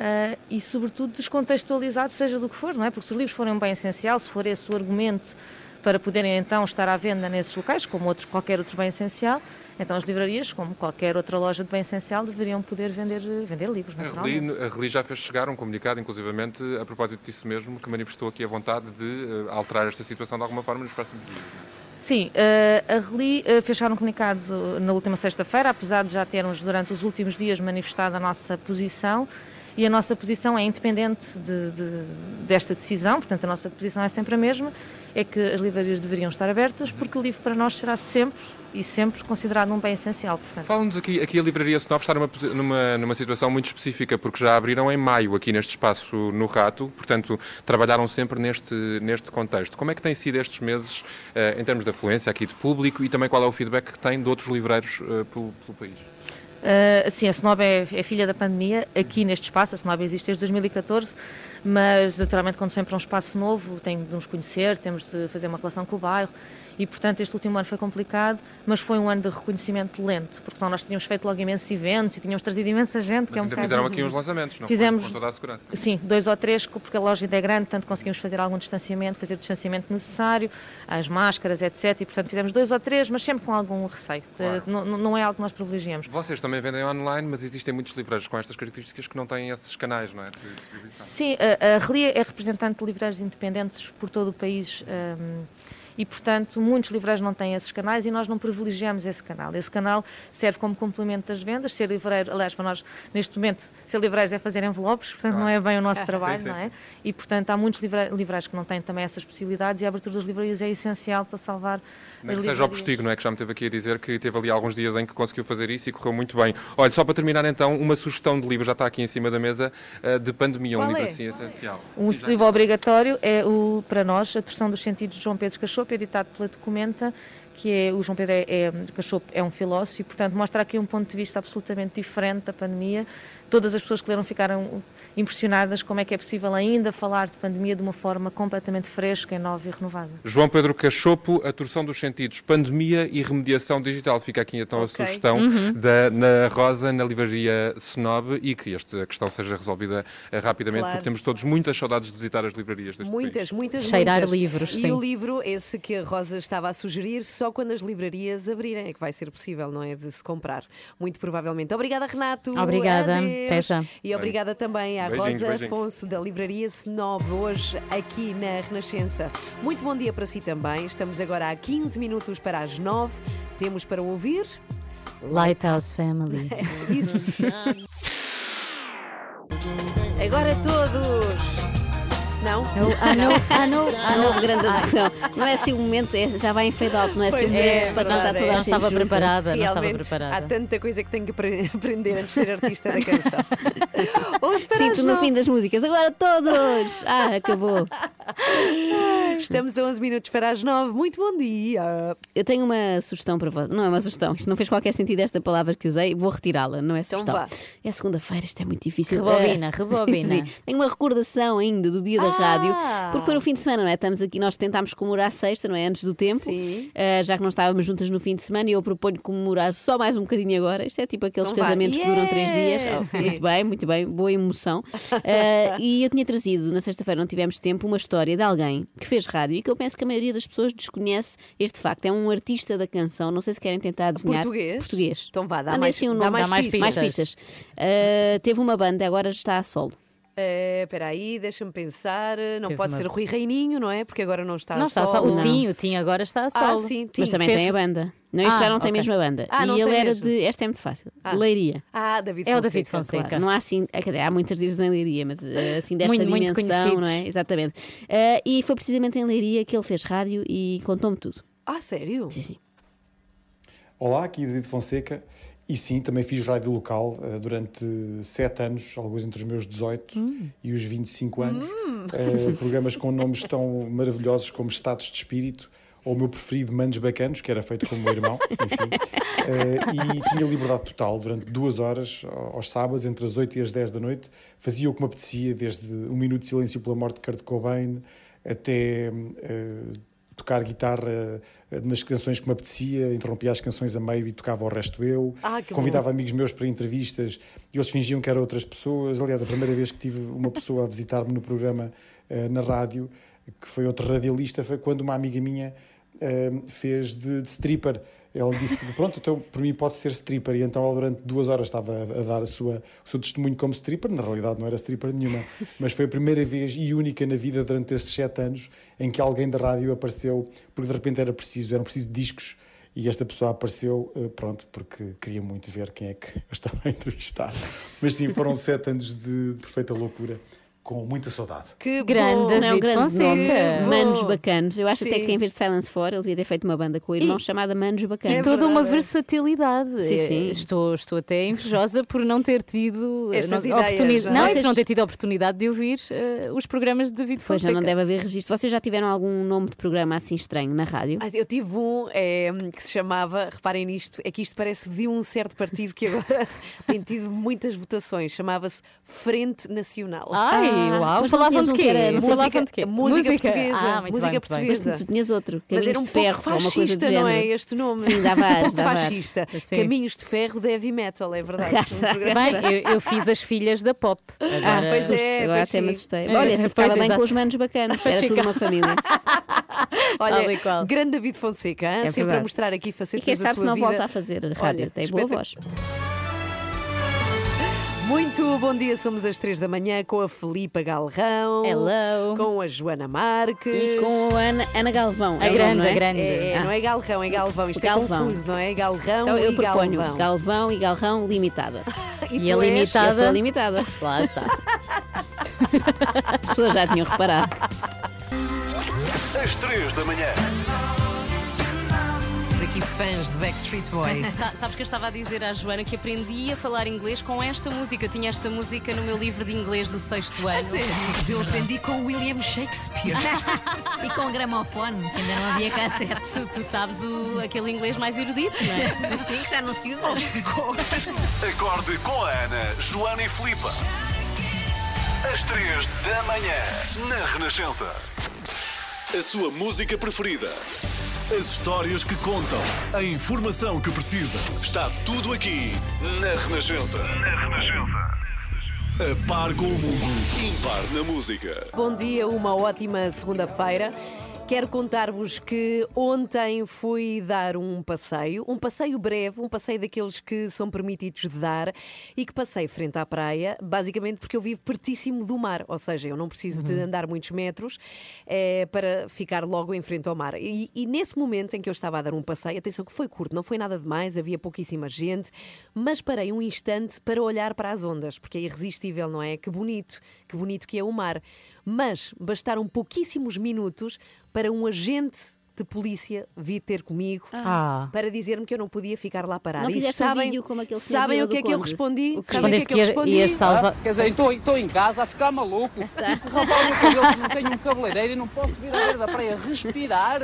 eh, e, sobretudo, descontextualizado, seja do que for, não é? Porque se os livros forem um bem essencial, se for esse o argumento para poderem então estar à venda nesses locais, como outro, qualquer outro bem essencial, então as livrarias, como qualquer outra loja de bem essencial, deveriam poder vender, vender livros, A naturalmente. A Reli já fez chegar um comunicado, inclusivamente, a propósito disso mesmo, que manifestou aqui a vontade de eh, alterar esta situação de alguma forma nos próximos dias. Sim, eh, a Reli eh, fez chegar um comunicado na última sexta-feira, apesar de já termos durante os últimos dias manifestado a nossa posição. E a nossa posição é independente de- de- desta decisão, portanto, a nossa posição é sempre a mesma: é que as livrarias deveriam estar abertas, porque o livro para nós será sempre e sempre considerado um bem essencial. Portanto, Fala-nos aqui, aqui a Livraria Snob está numa, numa, numa situação muito específica, porque já abriram em maio aqui neste espaço no Rato, portanto, trabalharam sempre neste, neste contexto. Como é que têm sido estes meses eh, em termos de afluência aqui de público e também qual é o feedback que têm de outros livreiros eh, pelo, pelo país? Uh, sim, a Snob é, é filha da pandemia, aqui neste espaço, a Snob existe desde 2014, mas naturalmente quando sempre é um espaço novo, tem de nos conhecer, temos de fazer uma relação com o bairro e portanto este último ano foi complicado, mas foi um ano de reconhecimento lento, porque senão nós tínhamos feito logo imensos eventos e tínhamos trazido imensa gente. que Mas é um ainda fizeram aqui uns lançamentos, não? Fizemos, Com toda a segurança. Sim, dois ou três, porque a loja ainda é grande, portanto conseguimos fazer algum distanciamento, fazer o distanciamento necessário, as máscaras, etc. E portanto fizemos dois ou três, mas sempre com algum receio. Claro. Não, não é algo que nós privilegiamos. Vocês também vendem online, mas existem muitos livreiros com estas características que não têm esses canais, não é? Sim, a, a Relia é representante de livreiros independentes por todo o país hum, e, portanto, muitos livreiros não têm esses canais e nós não privilegiamos esse canal. Esse canal serve como complemento das vendas. Ser livreiro, aliás, para nós, neste momento, ser livreiros é fazer envelopes, portanto, Claro. não é bem o nosso Sim, trabalho, sim, não é? sim. E, portanto, há muitos livre- livreiros que não têm também essas possibilidades e a abertura das livrarias é essencial para salvar Nem que seja livrarias. postigo, não é? Que já me teve aqui a dizer que teve ali alguns dias em que conseguiu fazer isso e correu muito bem. Olha, só para terminar então, uma sugestão de livro já está aqui em cima da mesa, eh, de pandemia, um Qual livro é? assim essencial. Um livro obrigatório é, o, para nós, A Torção dos Sentidos de João Pedro Cachopo, editado pela Documenta, que é, o João Pedro é, é, Cachopo é um filósofo e, portanto, mostra aqui um ponto de vista absolutamente diferente da pandemia. Todas as pessoas que leram ficaram impressionadas como é que é possível ainda falar de pandemia de uma forma completamente fresca, nova e renovada. João Pedro Cachopo, A Torção dos Sentidos, Pandemia e Remediação Digital. Fica aqui então Ok. a sugestão Uhum. da, na Rosa, na livraria Snob e que esta questão seja resolvida eh, rapidamente, Claro. porque temos todos muitas saudades de visitar as livrarias deste Muitas, país. muitas, Cheirar muitas. livros, E sim. o livro, esse que a Rosa estava a sugerir, só quando as livrarias abrirem é que vai ser possível, não é? De se comprar. Muito provavelmente. Obrigada, Renato. Obrigada. Adeus. Até já. E obrigada também à Beijinhos, Rosa beijinhos. Afonso, da Livraria Snob, hoje aqui na Renascença. Muito bom dia para si também. Estamos agora a 15 minutos para as 9. Temos para ouvir. Lighthouse Family. Isso. Agora todos. Não? Ah, não, ah, não, ah, não, grande atenção. Não é assim o momento, é- já vai em fade out, não é assim o momento é, para cantar verdade, toda é. a Não gente estava junta. preparada, não estava preparada. Há tanta coisa que tenho que apre- aprender antes de ser artista da canção. Sinto no fim das músicas. Agora todos! Ah, acabou. Estamos a 11 minutos para as 9. Muito bom dia. Eu tenho uma sugestão para vós. Não é uma sugestão, isto não fez qualquer sentido esta palavra que usei, vou retirá-la, não é sugestão. vá. É segunda-feira, isto é muito difícil. Rebobina, Ah, rebobina. sim, sim. Tenho uma recordação ainda do dia da Ah. rádio, porque foi no fim de semana, não é? Estamos aqui, nós tentámos comemorar a sexta, não é? Antes do tempo, Sim. Ah, já que não estávamos juntas no fim de semana, e eu proponho comemorar só mais um bocadinho agora. Isto é tipo aqueles Então casamentos que duram três dias. Oh, muito bem, muito bem, boa emoção. Ah, e eu tinha trazido, na sexta-feira não tivemos tempo, uma história de alguém que fez rádio e que eu penso que a maioria das pessoas desconhece este facto. É um artista da canção, não sei se querem tentar adivinhar. Português? Português. Então vá, dá mais, assim um dá nome, mais, pistas. pistas. Ah, teve uma banda, agora está a solo. Eh, Espera aí, deixa-me pensar. Não Teve pode uma- ser Rui Reininho, não é? Porque agora não está Não a está só. solo. O Tim, o Tim agora está a Ah, solo. sim, Tim. Mas também Fez- tem a banda. Não, isto Ah, já não tem mesmo a banda. Ah, e ele tem era mesmo. de. Esta é muito fácil. Ah. Leiria. Ah, David É o. David Fonseca. Claro, não há assim, quer dizer, há muitos artistas em Leiria, mas eh, assim desta Muito, muito dimensão, conhecidos. não é? Exatamente. Eh, e foi precisamente em Leiria que ele fez rádio e contou-me tudo. Ah, sério? Sim, sim. Olá, aqui David Fonseca. E sim, também fiz rádio local eh, durante sete anos, alguns entre os meus 18 Hum. e os 25 anos. Hum. Eh, programas com nomes tão maravilhosos como Estados de Espírito ou o meu preferido Manos Bacanos, que era feito com o meu irmão, enfim. Eh, e tinha liberdade total durante duas horas aos sábados, entre as 8 e as 10 da noite. Fazia o que me apetecia, desde um minuto de silêncio pela morte de Kurt Cobain até tocar guitarra eh, nas canções que me apetecia, interrompia as canções a meio e tocava o resto eu. Ah, Convidava bom. amigos meus para entrevistas e eles fingiam que eram outras pessoas. Aliás, a primeira vez que tive uma pessoa a visitar-me no programa eh, na rádio, que foi outro radialista, foi quando uma amiga minha eh, fez de, de stripper. Ela disse: Pronto, então por mim pode ser stripper. E então ela, durante duas horas, estava a, a dar a sua, o seu testemunho como stripper. Na realidade, não era stripper nenhuma, mas foi a primeira vez e única na vida durante esses sete anos em que alguém da rádio apareceu, porque de repente era preciso, eram preciso discos. E esta pessoa apareceu, eh, pronto, porque queria muito ver quem é que eu estava a entrevistar. Mas sim, foram sete anos de perfeita loucura, com muita saudade. Que Grande bom. David Não, grande Fonseca. Manos. Bacanos. Eu acho até Sim. que em vez de Silence 4, ele devia ter feito uma banda com o irmão E- chamada Manos Bacanos. É toda uma verdade. versatilidade. Sim, sim. Eh, Estou, estou até invejosa por não ter tido eh, Estas não, ideias, oportuni- não é? não, Vocês- não ter tido a oportunidade de ouvir eh, os programas de David Pois já Fonseca. não deve haver registro. Vocês já tiveram algum nome de programa assim estranho na rádio? Ah, Eu tive um eh, que se chamava, reparem nisto, é que isto parece de um certo partido que agora tem tido muitas votações, chamava-se Frente Nacional. Ai, Ah, uau, falavam tinhas de quê? que era- não Falavam de quê? música portuguesa, Ah, muito música bem, muito bem. Mas portuguesa. tu tinhas outro, Mas era um de pouco Ferro, fascista, não é este nome? Sim, dava um pouco fascista. Sim. Caminhos de Ferro de Heavy Metal, é verdade. Já Um está. programa- Bem, eu, eu fiz as filhas da pop. Ah, Agora, pois susto, é, agora pois até me assustei. É, Olha, pois, ficava bem com os manos bacanos, era tudo uma família. Olha, e grande David Fonseca? É sempre a verdade. mostrar aqui E facetas quem da sabe se sua não vida. volta a fazer rádio, Olha, tem boa voz. Muito bom dia, somos às três da manhã com a Filipa Galrão. Hello. Com a Joana Marques. E com a Ana, Ana Galvão. A é grande, não é? a grande. É, Ah. não é Galrão, é Galvão. Isto Galvão. é confuso, não é? Galrão Então eu e proponho Galvão. Galvão e Galrão limitada. E tu a és? limitada- Eu sou a limitada. Lá está. As pessoas já tinham reparado. Às três da manhã. Daqui fãs de Backstreet Boys. Sa- Sabes que eu estava a dizer à Joana que aprendi a falar inglês com esta música. Eu tinha esta música no meu livro de inglês do sexto ano. Eu aprendi com William Shakespeare. E com o gramofone, que ainda não havia cassete. Tu, tu sabes o, aquele inglês mais erudito, não é? Sim, sim, que já não se usa. Acorde com a Ana, Joana e Filipa. Às três da manhã, na Renascença. A sua música preferida. As histórias que contam. A informação que precisa. Está tudo aqui na Renascença. Na Renascença. A par com o mundo, impar na música. Bom dia, uma ótima segunda-feira. Quero contar-vos que ontem fui dar um passeio, um passeio breve, um passeio daqueles que são permitidos de dar e que passei frente à praia, basicamente porque eu vivo pertíssimo do mar, ou seja, eu não preciso de andar muitos metros eh, para ficar logo em frente ao mar. E, e nesse momento em que eu estava a dar um passeio, atenção que foi curto, não foi nada demais, havia pouquíssima gente, mas parei um instante para olhar para as ondas, porque é irresistível, não é? Que bonito, que bonito que é o mar. Mas bastaram pouquíssimos minutos para um agente de polícia vir ter comigo Ah. para dizer-me que eu não podia ficar lá parada. Não e um sabem, vídeo como aquele sabem o que é que eu respondi? O que Sabem o que é que eu Respondeste que respondi? ias salva- Ah, Quer dizer, estou em casa a ficar maluco. Rapar o meu cabelo, não tenho um cabeleireiro e não posso vir à beira da praia respirar.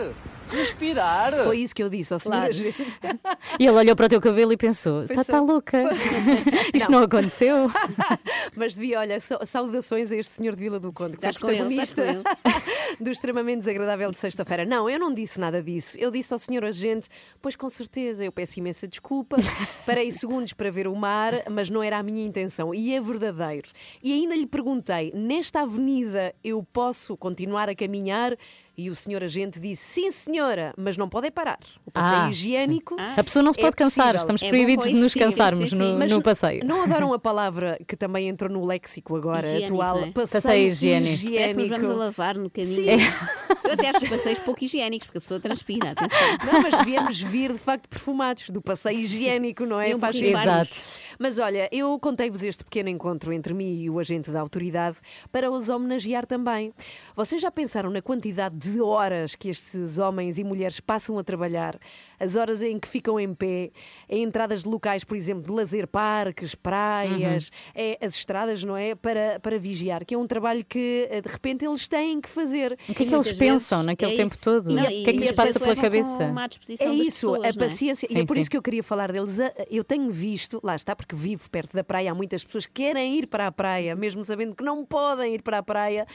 Respirar. Foi isso que eu disse ao senhor Claro. agente. E ele olhou para o teu cabelo e pensou: está tá louca. Isto não, aconteceu. Mas devia, olha, sa- saudações a este senhor de Vila do Conde, que foi Estás com ele, estás protagonista do extremamente desagradável de sexta-feira. Não, eu não disse nada disso. Eu disse ao senhor agente, pois com certeza, eu peço imensa desculpa. Parei segundos para ver o mar, mas não era a minha intenção. E é verdadeiro. E ainda lhe perguntei, nesta avenida eu posso continuar a caminhar? E o senhor agente disse, sim senhora, mas não pode é parar. O passeio Ah. higiênico. A pessoa não se é pode cansar, possível. estamos É proibidos de nos sim, cansarmos sim, sim. no, Mas no passeio. Não adoram a palavra que também entrou no léxico agora, Higiênico, atual? é? Passeio, Passeio higiênico. Que nos vamos a lavar no caminho. Sim. Eu até acho os passeios pouco higiênicos, porque a pessoa transpira. Atenção. Não, mas devíamos vir de facto perfumados do passeio higiênico, não é? Iam Faz sentido. Mas olha, eu contei-vos este pequeno encontro entre mim e o agente da autoridade para os homenagear também. Vocês já pensaram na quantidade de horas que estes homens e mulheres passam a trabalhar, as horas em que ficam em pé, em entradas de locais, por exemplo, de lazer, parques, praias, é, as estradas, não é? Para, para vigiar, que é um trabalho que eh, de repente eles têm que fazer. O que é que eles pensam naquele tempo todo? Não, o que é que lhes passa pela cabeça? É isso, a paciência. e Sim, é por sim. isso que eu queria falar deles. Eu tenho visto, lá está, porque vivo perto da praia, há muitas pessoas que querem ir para a praia, mesmo sabendo que não podem ir para a praia,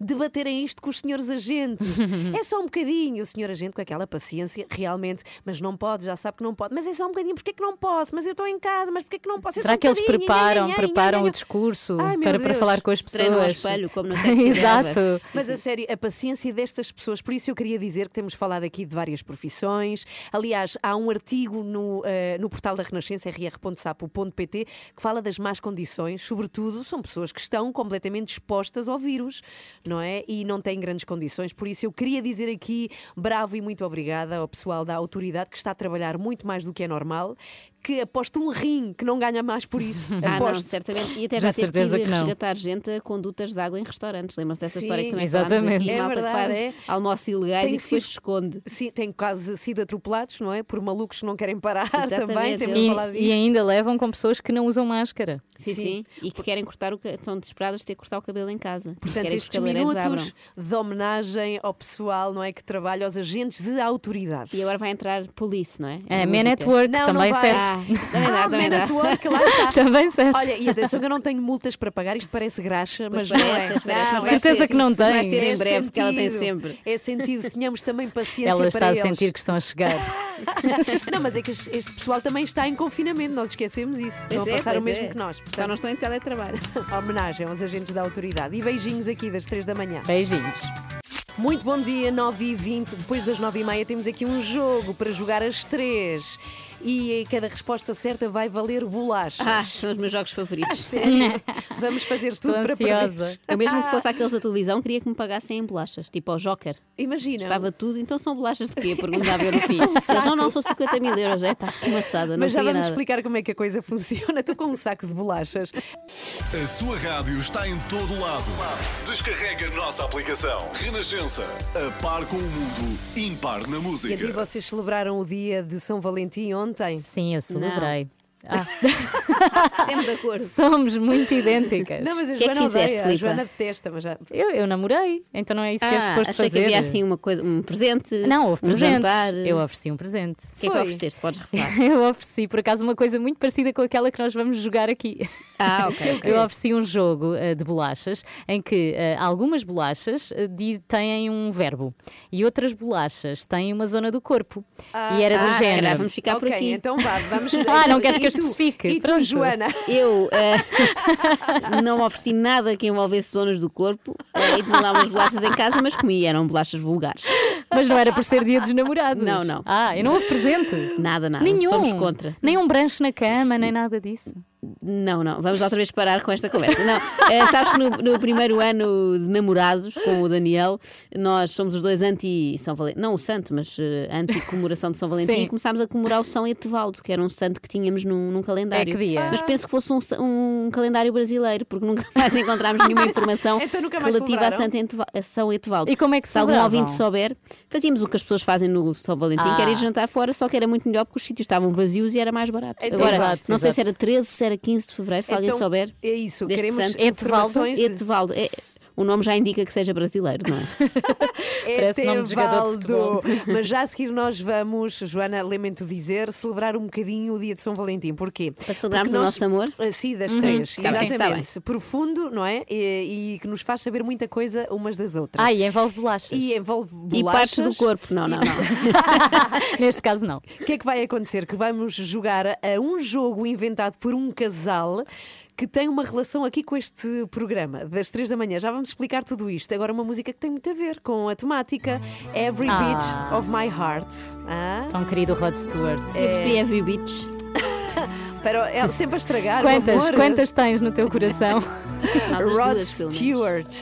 debaterem isto com os senhores agentes. é só um bocadinho, o senhor agente com aquela paciência, realmente, mas não pode, já sabe que não pode. Mas é só um bocadinho, porque é que não posso? Mas eu estou em casa, mas porque é que não posso? É Será um que eles preparam, nha, nha, nha, preparam nha, nha. o discurso Ai, para, para falar com as pessoas? Treinam ao espelho, como no Taxi Exato. Mas a sério, a paciência destas pessoas, por isso eu queria dizer que temos falado aqui de várias profissões. Aliás, há um artigo no, eh, no portal da Renascença, rr.sapo.pt, que fala das más condições, sobretudo são pessoas que estão completamente expostas ao vírus, não é? E não têm grandes condições. Por isso eu queria dizer aqui bravo e muito obrigada ao pessoal da autoridade que está a trabalhar muito mais do que é normal, que aposto um rim que não ganha mais por isso. Ah, não, aposto. certamente. E até De já teve certeza que que não. resgatar gente a condutas de água em restaurantes. Lembram-se dessa Sim, história que também exatamente. falámos aqui? É malta que verdade, faz é. almoços ilegais Tem e que depois sido- se esconde. Sim, têm quase sido atropelados, não é? Por malucos que não querem parar Exatamente, também. Temos falado E, disso. e ainda levam com pessoas que não usam máscara. Sim, sim, E que querem cortar o estão desesperadas de ter que cortar o cabelo em casa. Portanto, que estes minutos abram. de homenagem ao pessoal, não é? Que trabalha, aos agentes de autoridade. E agora vai entrar Police, não é? É, A Man at Work Não, não também vai. serve. Também dá, Ah, também dá. Work, lá está. Também serve. Olha, e atenção que eu não tenho multas para pagar, isto parece graxa, mas não é. Não, é Certeza ter. que não Vais tem. ter É em breve, porque ela tem sempre. É sentido, tenhamos também paciência Ela para está a eles. sentir que estão a chegar. Não, mas é que este pessoal também está em confinamento, nós esquecemos isso. Estão a Pois é, passar o mesmo é. que nós. Só Portanto, não estão em teletrabalho. homenagem aos agentes da autoridade. E beijinhos aqui das 3 da manhã. Beijinhos. Muito bom dia, 9 e 20 Depois das 9 e meia temos aqui um jogo para jogar às 3 E cada resposta certa vai valer bolachas. Ah, são os meus jogos favoritos. Sério? Vamos fazer Estou tudo para ansiosa. perder. Eu mesmo que fosse aqueles da televisão, queria que me pagassem em bolachas, tipo ao Joker. Imagina. Estava tudo, então são bolachas de quê? Perguntava eu no fim. Eles, não, não, são 50 mil euros. É, pá, que maçada, não Mas já vamos nada. explicar como é que a coisa funciona. Estou com um saco de bolachas. A sua rádio está em todo lado. Descarrega a nossa aplicação. Renascença. A par com o mundo. Impar na E música. aqui vocês celebraram o dia de São Valentim ontem? Sim, eu celebrei. Ah, Sempre de acordo. somos muito idênticas. Não, mas a que é que Joana fizeste, odeia. A Filipa? Joana detesta, mas já. Eu, eu namorei, então não é isso que é Ah, suposto achei fazer. que havia assim uma coisa, um presente. Não, houve um presentes. jantar. Eu ofereci um presente. O que é que ofereceste? Podes revelar. Eu ofereci, por acaso, uma coisa muito parecida com aquela que nós vamos jogar aqui. Ah, ok, ok. Eu ofereci um jogo eh, de bolachas em que eh, algumas bolachas di- têm um verbo e outras bolachas têm uma zona do corpo. e era do ah, se calhar género. vamos ficar por ok, aqui. então vá, vamos. Ah, não então, queres que e especifique? E tu, Pronto. Joana? Eu eh, não ofereci nada que envolvesse zonas do corpo eh, e tinha lá umas bolachas em casa, mas comi, eram bolachas vulgares. Mas não era por ser dia dos namorados. Não, não. Ah, e não houve presente. Nada, nada. Nenhum. Somos contra. Nem um branche na cama, nem nada disso. Não, não, vamos outra vez parar com esta conversa. Não, eh, sabes que no, no primeiro ano de namorados com o Daniel, nós somos os dois anti-São Valentim, não o santo, mas eh, anti-comemoração de São Valentim, Sim. e começámos a comemorar o São Etevaldo, que era um santo que tínhamos num, num calendário. É que dia? Mas penso que fosse um, um calendário brasileiro, porque nunca mais encontramos nenhuma informação Então relativa a? Santo a São Etevaldo. E como é que Se algum ouvinte souber, fazíamos o que as pessoas fazem no São Valentim, que era ir Ah. jantar fora, só que era muito melhor porque os sítios estavam vazios e era mais barato. Então- Agora, Exato, não sei se era 13, se era 15 de fevereiro, se alguém Então, souber. É isso, queremos santo. informações de- Etevaldo. É, o nome já indica que seja brasileiro, não é? Parece nome de jogador de futebol. Mas já a seguir nós vamos, Joana, lamento dizer, celebrar um bocadinho o dia de São Valentim. Porquê? Para celebrarmos Porque o nós- nosso amor? Ah, Sim, das Uhum, três. está Exatamente. Profundo, não é? E, e que nos faz saber muita coisa umas das outras. Ah, e envolve bolachas. E envolve E bolachas. partes do corpo. Não, não, não. Neste caso, não. O que é que vai acontecer? Que vamos jogar a um jogo inventado por um casal que tem uma relação aqui com este programa das três da manhã. Já vamos explicar tudo isto. Agora uma música que tem muito a ver com a temática Every Ah. Beat of My Heart. Ah? Tão querido Rod Stewart. Eu percebi Every Beach. Para, é sempre a estragar. Quantas, amor. quantas tens no teu coração? Rod. Stewart.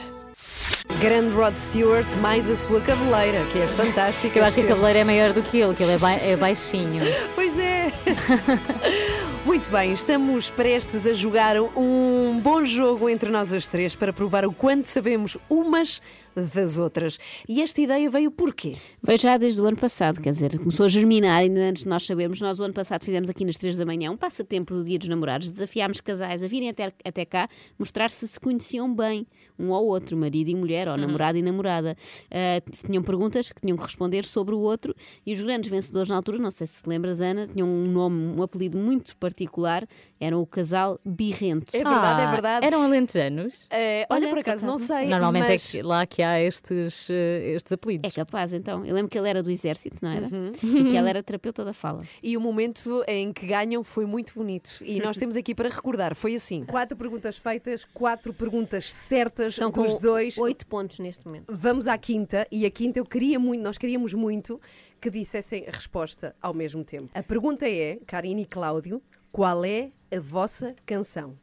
Grande Rod Stewart, mais a sua cabeleira, que é fantástica. Eu acho que a cabeleira é maior do que ele, que ele é, ba- é baixinho. Pois é. Muito bem, estamos prestes a jogar um bom jogo entre nós as três para provar o quanto sabemos umas das outras. E esta ideia veio porquê? Veio já desde o ano passado, quer dizer, começou a germinar ainda antes de nós sabermos. Nós, o ano passado, fizemos aqui nas 3 da manhã um passatempo do Dia dos Namorados. Desafiámos casais a virem até, até cá mostrar se se conheciam bem um ao outro, marido e mulher, ou namorado e namorada. Ah, tinham perguntas que tinham que responder sobre o outro e os grandes vencedores na altura, não sei se te lembras, Ana, tinham um nome, um apelido muito particular, eram o casal Birrento. É verdade, é Ah, verdade. Eram alentejanos? Eh, olha, por acaso, não sei. Normalmente mas... é que lá que há estes, eh, estes apelidos. É capaz, então. Eu lembro que ele era do exército, não era? Uhum. E que ela era terapeuta da fala. E o momento em que ganham foi muito bonito. E nós temos aqui para recordar: foi assim: quatro perguntas feitas, quatro perguntas certas Estão dos com dois. oito pontos neste momento. Vamos à quinta, e a quinta eu queria muito, nós queríamos muito que dissessem a resposta ao mesmo tempo. A pergunta é, Karine e Cláudio, qual é a vossa canção?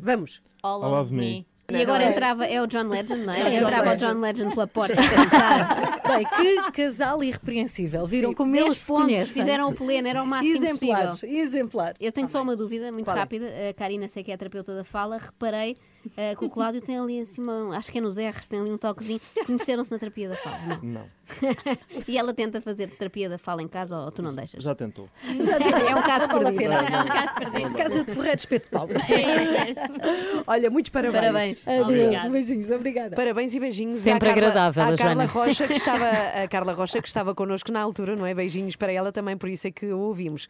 Vamos. All, All of Me. E agora entrava, é o John Legend, não é? É entrava o John Legend pela porta. Bem, que casal irrepreensível. Viram Sim. como eles se pontos, conhecem. Fizeram o pleno, era o máximo Exemplares, possível. exemplar. Eu tenho só uma dúvida muito Qual é? rápida. A Karina, sei que é a terapeuta da fala, reparei eh, que o Cláudio tem ali assim uma, acho que é nos R's, tem ali um toquezinho. Conheceram-se na terapia da fala? Não. Não. e ela tenta fazer terapia da fala em casa ou tu não deixas? Já tentou. É um caso perdido. É um caso perdido. Casa de Ferreira de Espeto de Pau. Olha, muitos parabéns. Parabéns. Adeus, beijinhos, obrigada. Parabéns e beijinhos Sempre à Carla, agradável, à a Carla. Rocha que estava a Carla Rocha que estava connosco na altura, não é? Beijinhos para ela também, por isso é que o ouvimos.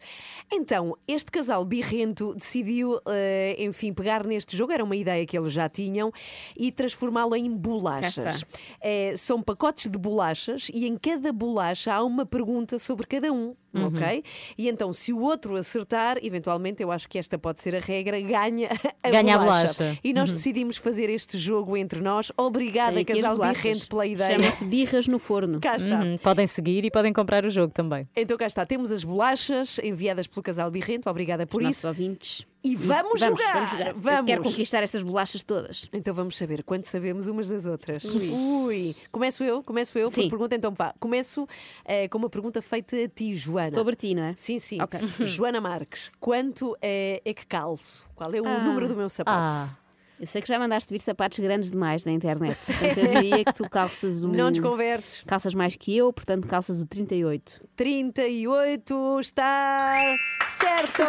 Então, este casal birrento decidiu, eh, enfim, pegar neste jogo, era uma ideia que eles já tinham, e transformá-lo em bolachas. Eh, são pacotes de bolachas e em cada bolacha há uma pergunta sobre cada um. Uhum. Ok? E então, se o outro acertar, eventualmente, eu acho que esta pode ser a regra, ganha a Ganha a bolacha. bolacha. E nós Uhum. decidimos fazer este jogo entre nós. Obrigada, as casal birrento, pela ideia. Chama-se birras no forno. Cá está. Uhum, Podem seguir e podem comprar o jogo também. Então cá está, temos as bolachas enviadas pelo casal Birrento, obrigada por Os isso. nossos ouvintes. E vamos, Vamos, jogar! vamos jogar. Vamos. quero conquistar estas bolachas todas. Então vamos saber quanto sabemos umas das outras. Ui. Começo eu, começo eu, por pergunta, então vá. Começo eh, com uma pergunta feita a ti, Joana. Sobre ti, não é? Sim, sim. Ok. Joana Marques, quanto é, é que calço? Qual é o Ah. número do meu sapato? Ah. Eu sei que já mandaste vir sapatos grandes demais na internet. Portanto, eu diria que tu calças o. Não desconverses. Calças mais que eu, portanto, calças o 38. 38 está certo!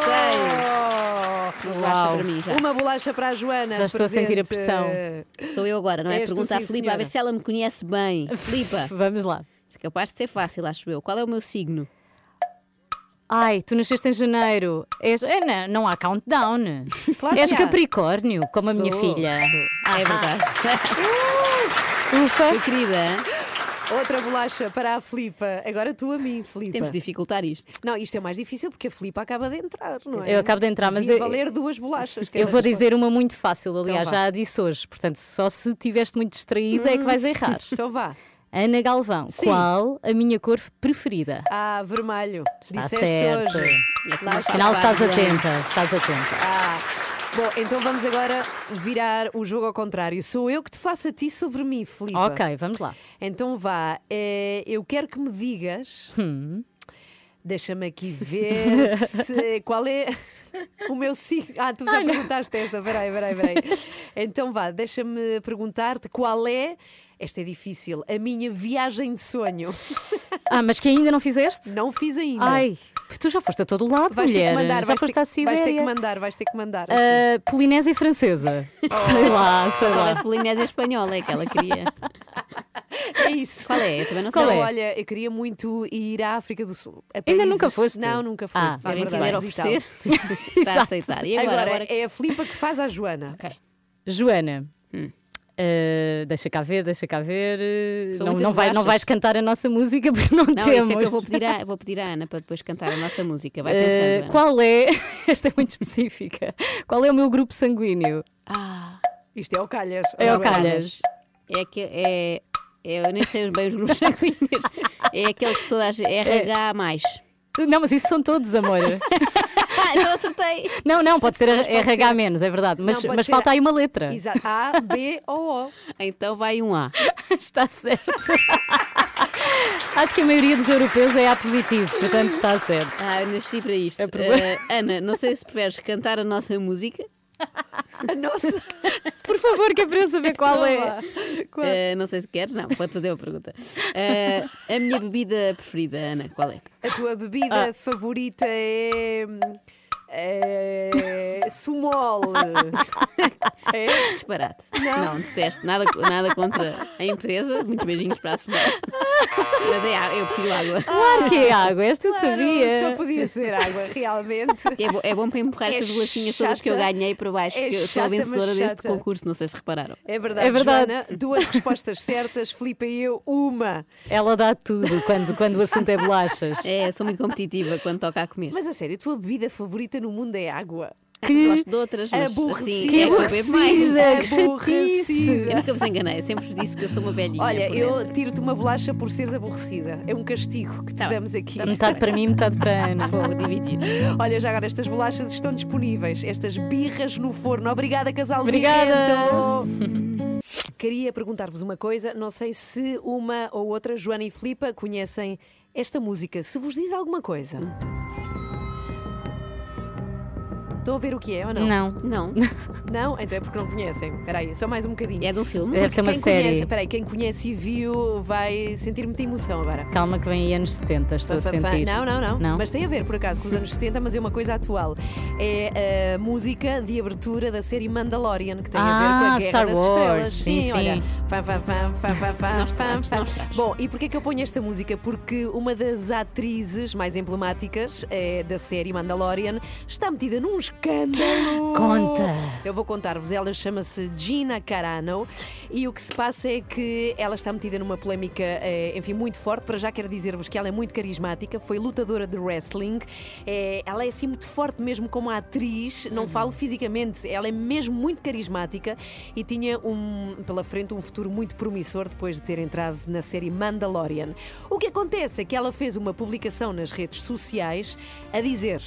Uma bolacha para mim já. Uma bolacha para a Joana. Já estou a sentir a presente. pressão. Sou eu agora, não é? Pergunta à sim, Filipa a ver se ela me conhece bem. Filipa, Vamos lá. é capaz de ser fácil, acho eu. Qual é o meu signo? Ai, tu nasceste em janeiro. És, é, não, não há countdown. Claro És. Capricórnio, como a minha Sou, filha. Ah, é verdade. Ufa. Minha querida? Outra bolacha para a Filipa. Agora tu a mim, Filipa. temos de dificultar isto. Não, isto é mais difícil porque a Filipa acaba de entrar, não é? Eu acabo de entrar, mas Devia eu- valer duas bolachas. Eu vou dizer uma muito fácil, aliás, Então já a disse hoje. Portanto, só se estiveste muito distraída é que vais errar. Então vá. Ana Galvão, Sim. qual a minha cor preferida? Ah, vermelho. Está Disseste certo. hoje. Lá. Afinal, estás atenta, estás atenta. Ah. Bom, então vamos agora virar o jogo ao contrário. Sou eu que te faço a ti sobre mim, Filipe. Ok, vamos lá. Então vá. eh, eu quero que me digas. Hum. Deixa-me aqui ver se- qual é o meu signo. Ah, tu já perguntaste essa. Peraí, peraí, peraí. Então vá, deixa-me perguntar-te qual é. Esta é difícil. A minha viagem de sonho. Ah, mas que ainda não fizeste? Não fiz ainda. Ai, tu já foste a todo lado, Vais ter mulher. que mandar, já vais foste ter, à vais ter que Sibéria. mandar, vais ter que mandar. assim. Ah, Polinésia Francesa. sei lá, sei Se lá. houvesse Polinésia Espanhola, é que ela queria. É isso. Qual é? Eu também não Qual sei. É? olha, eu queria muito ir à África do Sul. a Ainda nunca foste? Não, nunca fui. Ah, Se alguém quiser oferecer, está a aceitar. E agora? Agora, agora... é a Filipa que faz a Joana. Joana. Hum. Ah, deixa cá ver, deixa cá ver. São Não, não, vai, não vais cantar a nossa música porque não, Não, temos. isso é que eu vou pedir, à, vou pedir à Ana para depois cantar a nossa música. Vai Ah, pensando. Ana. qual é? Esta é muito específica. Qual é o meu grupo sanguíneo? Ah, Isto é o Calhas. É o. Calhas. é que é, é- Eu nem sei bem os grupos sanguíneos. É aquele que toda a gente. RH. Mais. Não, mas isso são todos, amor. Ah, não acertei. não, não, pode ser Mas pode RH ser- menos, é verdade. Mas, Não, pode mas ser falta a- aí uma letra. Exato. A, B ou O. Então vai um A. Está certo. Acho que a maioria dos europeus é A positivo, portanto está certo. Ah, eu nasci para isto. É Ah, Ana, não sei se preferes cantar a nossa música nossa. Por favor, que é para eu saber qual é. Eh, não sei se queres, não, pode fazer a pergunta. Eh, a minha bebida preferida, Ana, qual é? A tua bebida Ah. favorita é. É. Sumol. É? Disparate. Não, detesto. Nada, nada contra a empresa. Muitos beijinhos para a semana. Mas é água, eu prefiro água. Claro que é água, esta eu Claro, sabia. Só podia ser água, realmente. É, bo- é bom para empurrar É estas bolachinhas todas que eu ganhei para baixo, É que eu sou a vencedora deste concurso, não sei se repararam. É verdade, É verdade. Joana. Duas respostas certas, Filipe e eu, uma. Ela dá tudo quando, quando o assunto é bolachas. É, sou muito competitiva quando toca a comer. Mas a sério, a tua bebida favorita no mundo é água. Que... Gosto de outras, mas Aborrecida. assim, Que é que aborrecida, Aborrecida. Eu nunca vos enganei, sempre vos disse que eu sou uma velhinha. Olha, eu tiro-te uma bolacha por seres aborrecida. É um castigo que te damos aqui. Metade para mim, metade para Ana. Vou dividir. Olha, já agora estas bolachas estão disponíveis. Estas birras no forno. Obrigada, casal Obrigada. Queria perguntar-vos uma coisa. Não sei se uma ou outra, Joana e Filipa, conhecem esta música. Se vos diz alguma coisa. Estão a ver o que é ou não? Não. Não. Não? Então é porque não conhecem. Espera aí, só mais um bocadinho. É de um filme? Deve ser uma quem série. Espera aí, quem conhece e viu vai sentir muita emoção agora. Calma que vem aí anos 70, estou a Fá, fá, fá. sentir. Não, não, não, Não? Mas tem a ver, por acaso, com os anos 70, mas é uma coisa atual. É a música de abertura da série Mandalorian, que tem a ver com Ah, a Guerra Star das Wars. Estrelas. Sim, sim. olha. Fã, fã, fã, fã, fã, fã, Não fã. não estragues. Bom, e porquê que eu ponho esta música? Porque uma das atrizes mais emblemáticas eh, da série Mandalorian está metida num escândalo. Conta. Eu vou contar-vos. Ela chama-se Gina Carano e o que se passa é que ela está metida numa polémica, eh, enfim, muito forte. Para já quero dizer-vos que ela é muito carismática, foi lutadora de wrestling. Eh, ela é assim muito forte mesmo como atriz, não falo fisicamente, ela é mesmo muito carismática e tinha um, pela frente um futuro muito promissor depois de ter entrado na série Mandalorian. O que acontece é que ela fez uma publicação nas redes sociais a dizer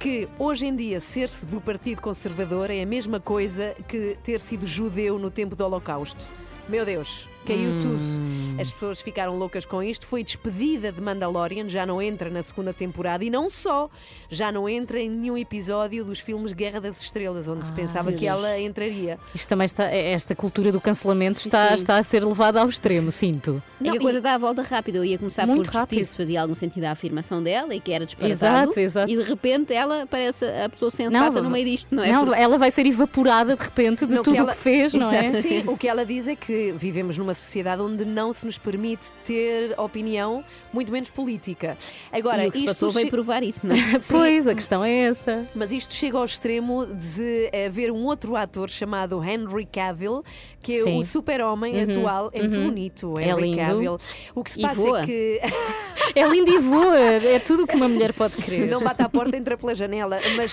que hoje em dia ser-se do Partido Conservador é a mesma coisa que ter sido judeu no tempo do Holocausto. Meu Deus, caiu Hum. tudo. As pessoas ficaram loucas com isto. Foi despedida de Mandalorian, já não entra na segunda temporada e não só, já não entra em nenhum episódio dos filmes Guerra das Estrelas, onde se pensava que ela entraria. Isto também está, esta cultura do cancelamento está, Sim. está a ser levada ao extremo, sinto. É que a coisa dá a volta rápida. Eu ia começar Muito por discutir rápido. se fazia algum sentido a afirmação dela e que era disparatado. Exato, exato. E de repente ela parece a pessoa sensata no meio disto, não é? Não, Porque- ela vai ser evaporada de repente de Não, tudo o ela- que fez, não é? Sim, o que ela diz é que vivemos numa sociedade onde não se nos permite ter opinião, muito menos política. Agora, E o que se passou che- provar isso, não é? Pois, a questão é essa. Mas isto chega ao extremo de haver um outro ator chamado Henry Cavill, que é Sim. o super-homem Uhum, atual. É muito uhum. bonito, É Henry lindo. O que se passa é que. É lindo e voa, é tudo o que uma mulher pode querer. Não bate à porta, entra pela janela. Mas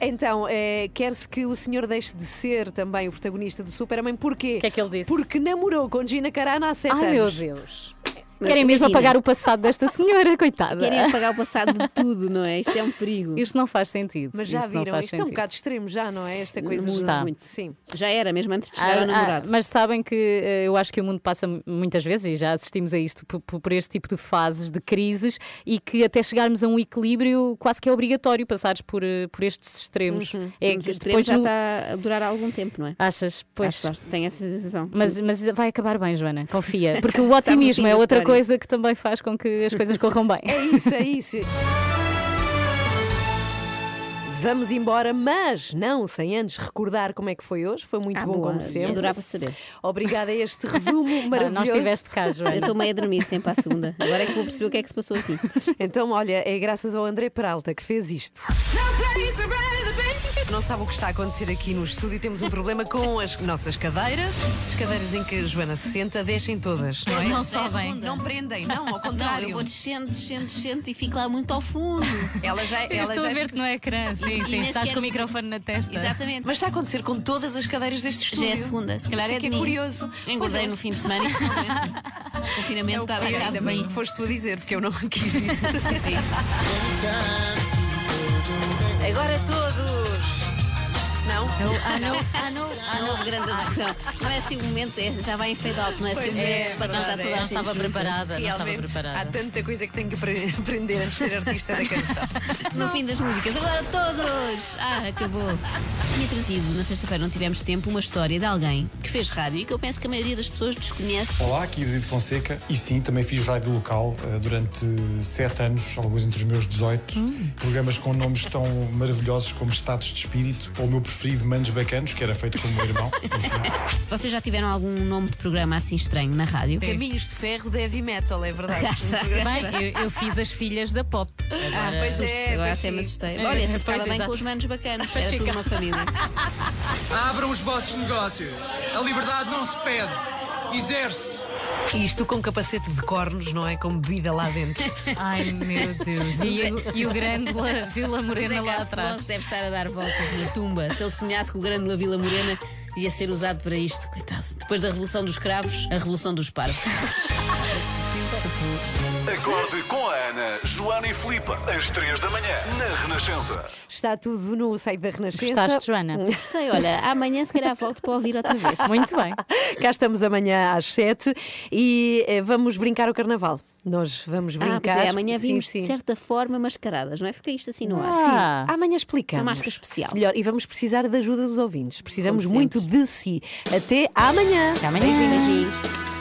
então, eh, quer-se que o senhor deixe de ser também o protagonista do Super-Homem. Porquê? O que é que ele disse? Porque namorou com Gina Carano há sete Ai, anos. meu Deus. Mas Querem mesmo imagina. apagar o passado desta senhora, coitada. Querem apagar o passado de tudo, não é? Isto é um perigo. Isto não faz sentido. Mas já isto não viram, faz isto é um sentido. bocado extremo já, não é? Esta coisa Muito, de- muito. Sim. Já era, mesmo antes de chegar Ah, ao ah, namorado. mas sabem que eh, eu acho que o mundo passa muitas vezes, e já assistimos a isto, por, por- este tipo de fases de crises, e que até chegarmos a um equilíbrio quase que é obrigatório passares por, eh, por estes extremos. Uhum. É Porque que o extremo depois já no- está a durar há algum tempo, não é? Achas? Pois. Acho. Tenho essa sensação. Mas, mas vai acabar bem, Joana, confia. Porque o Está otimismo é outra história. Coisa que também faz com que as coisas corram bem. É isso, é isso. Vamos embora, mas não sem antes recordar como é que foi hoje. Foi muito Ah, bom, boa. como sempre. Adorava saber. Obrigada a este resumo Ah, maravilhoso. não estiveste cá, Joana. Eu estou meio a dormir sempre à segunda. Agora é que vou perceber o que é que se passou aqui. Então, olha, é graças ao André Peralta que fez isto. Não sabe o que está a acontecer aqui no estúdio. Temos um problema com as nossas cadeiras. As cadeiras em que a Joana se senta descem todas. Não, é? Não sobem. Não prendem, não, ao Não, contrário. eu vou descendo, descendo, descendo e fico lá muito ao fundo. Ela já, Eu ela estou já... a ver-te no ecrã, sim, E sim. Estás com o microfone na testa. Exatamente. Mas está a acontecer com todas as cadeiras deste Já estúdio. é a segunda, se calhar Isso é que é curioso. Engordei é. no fim de semana e não confinamento está a Ainda bem que foste tu a dizer, porque eu não quis dizer. Agora todos! Não? Ah, não, ah, não, Ah, não grande atenção. Não é assim o momento, é- já vai em fade out, não é assim o Pois momento é, para cantar verdade, toda é. a Não gente. estava preparada, não estava Realmente, preparada. há tanta coisa que tenho que apre- aprender antes de ser artista da canção. No fim das músicas, agora todos! Ah, acabou. Tinha trazido, na sexta-feira não tivemos tempo, uma história de alguém que fez rádio e que eu penso que a maioria das pessoas desconhece. Olá, aqui é David Fonseca e sim, também fiz rádio local eh, durante sete anos, alguns entre os meus 18. Programas com nomes tão maravilhosos como Estados de Espírito ou o meu preferido Manos Bacanos, que era feito com o meu irmão. Vocês já tiveram algum nome de programa assim estranho na rádio? Caminhos de ferro de heavy metal, é verdade. Já está. Bem, eu, eu fiz as filhas da pop. Ah, Agora, pois é, agora pois até me assustei. É, Olha, pois, ficava bem exato. com os manos bacanos, era tudo uma família. Abram os vossos negócios. A liberdade não se pede, exerce. Isto com capacete de cornos, não é? Com bebida lá dentro. Ai meu Deus. E, o- e o grande La- Vila Morena Zé lá Afonso atrás. deve estar a dar voltas na tumba. Se ele sonhasse que o grande La Vila Morena ia ser usado para isto, coitado. Depois da Revolução dos Cravos, a Revolução dos Parvos. Acorde com a Ana, Joana e Filipe, às 3 da manhã, na Renascença. Está tudo no site da Renascença. Gostaste, Joana? Gostei, olha, amanhã se calhar volto para ouvir outra vez. Muito bem. Cá estamos amanhã às 7 e eh, vamos brincar o carnaval. Nós vamos Ah, brincar. pois é, amanhã Sim, vimos sim. de certa forma mascaradas, não é? Fica isto assim no ar. Sim, amanhã explicamos. Uma máscara especial. Melhor, e vamos precisar da ajuda dos ouvintes. Precisamos muito de si. Até amanhã. Até amanhã. Beijinhos.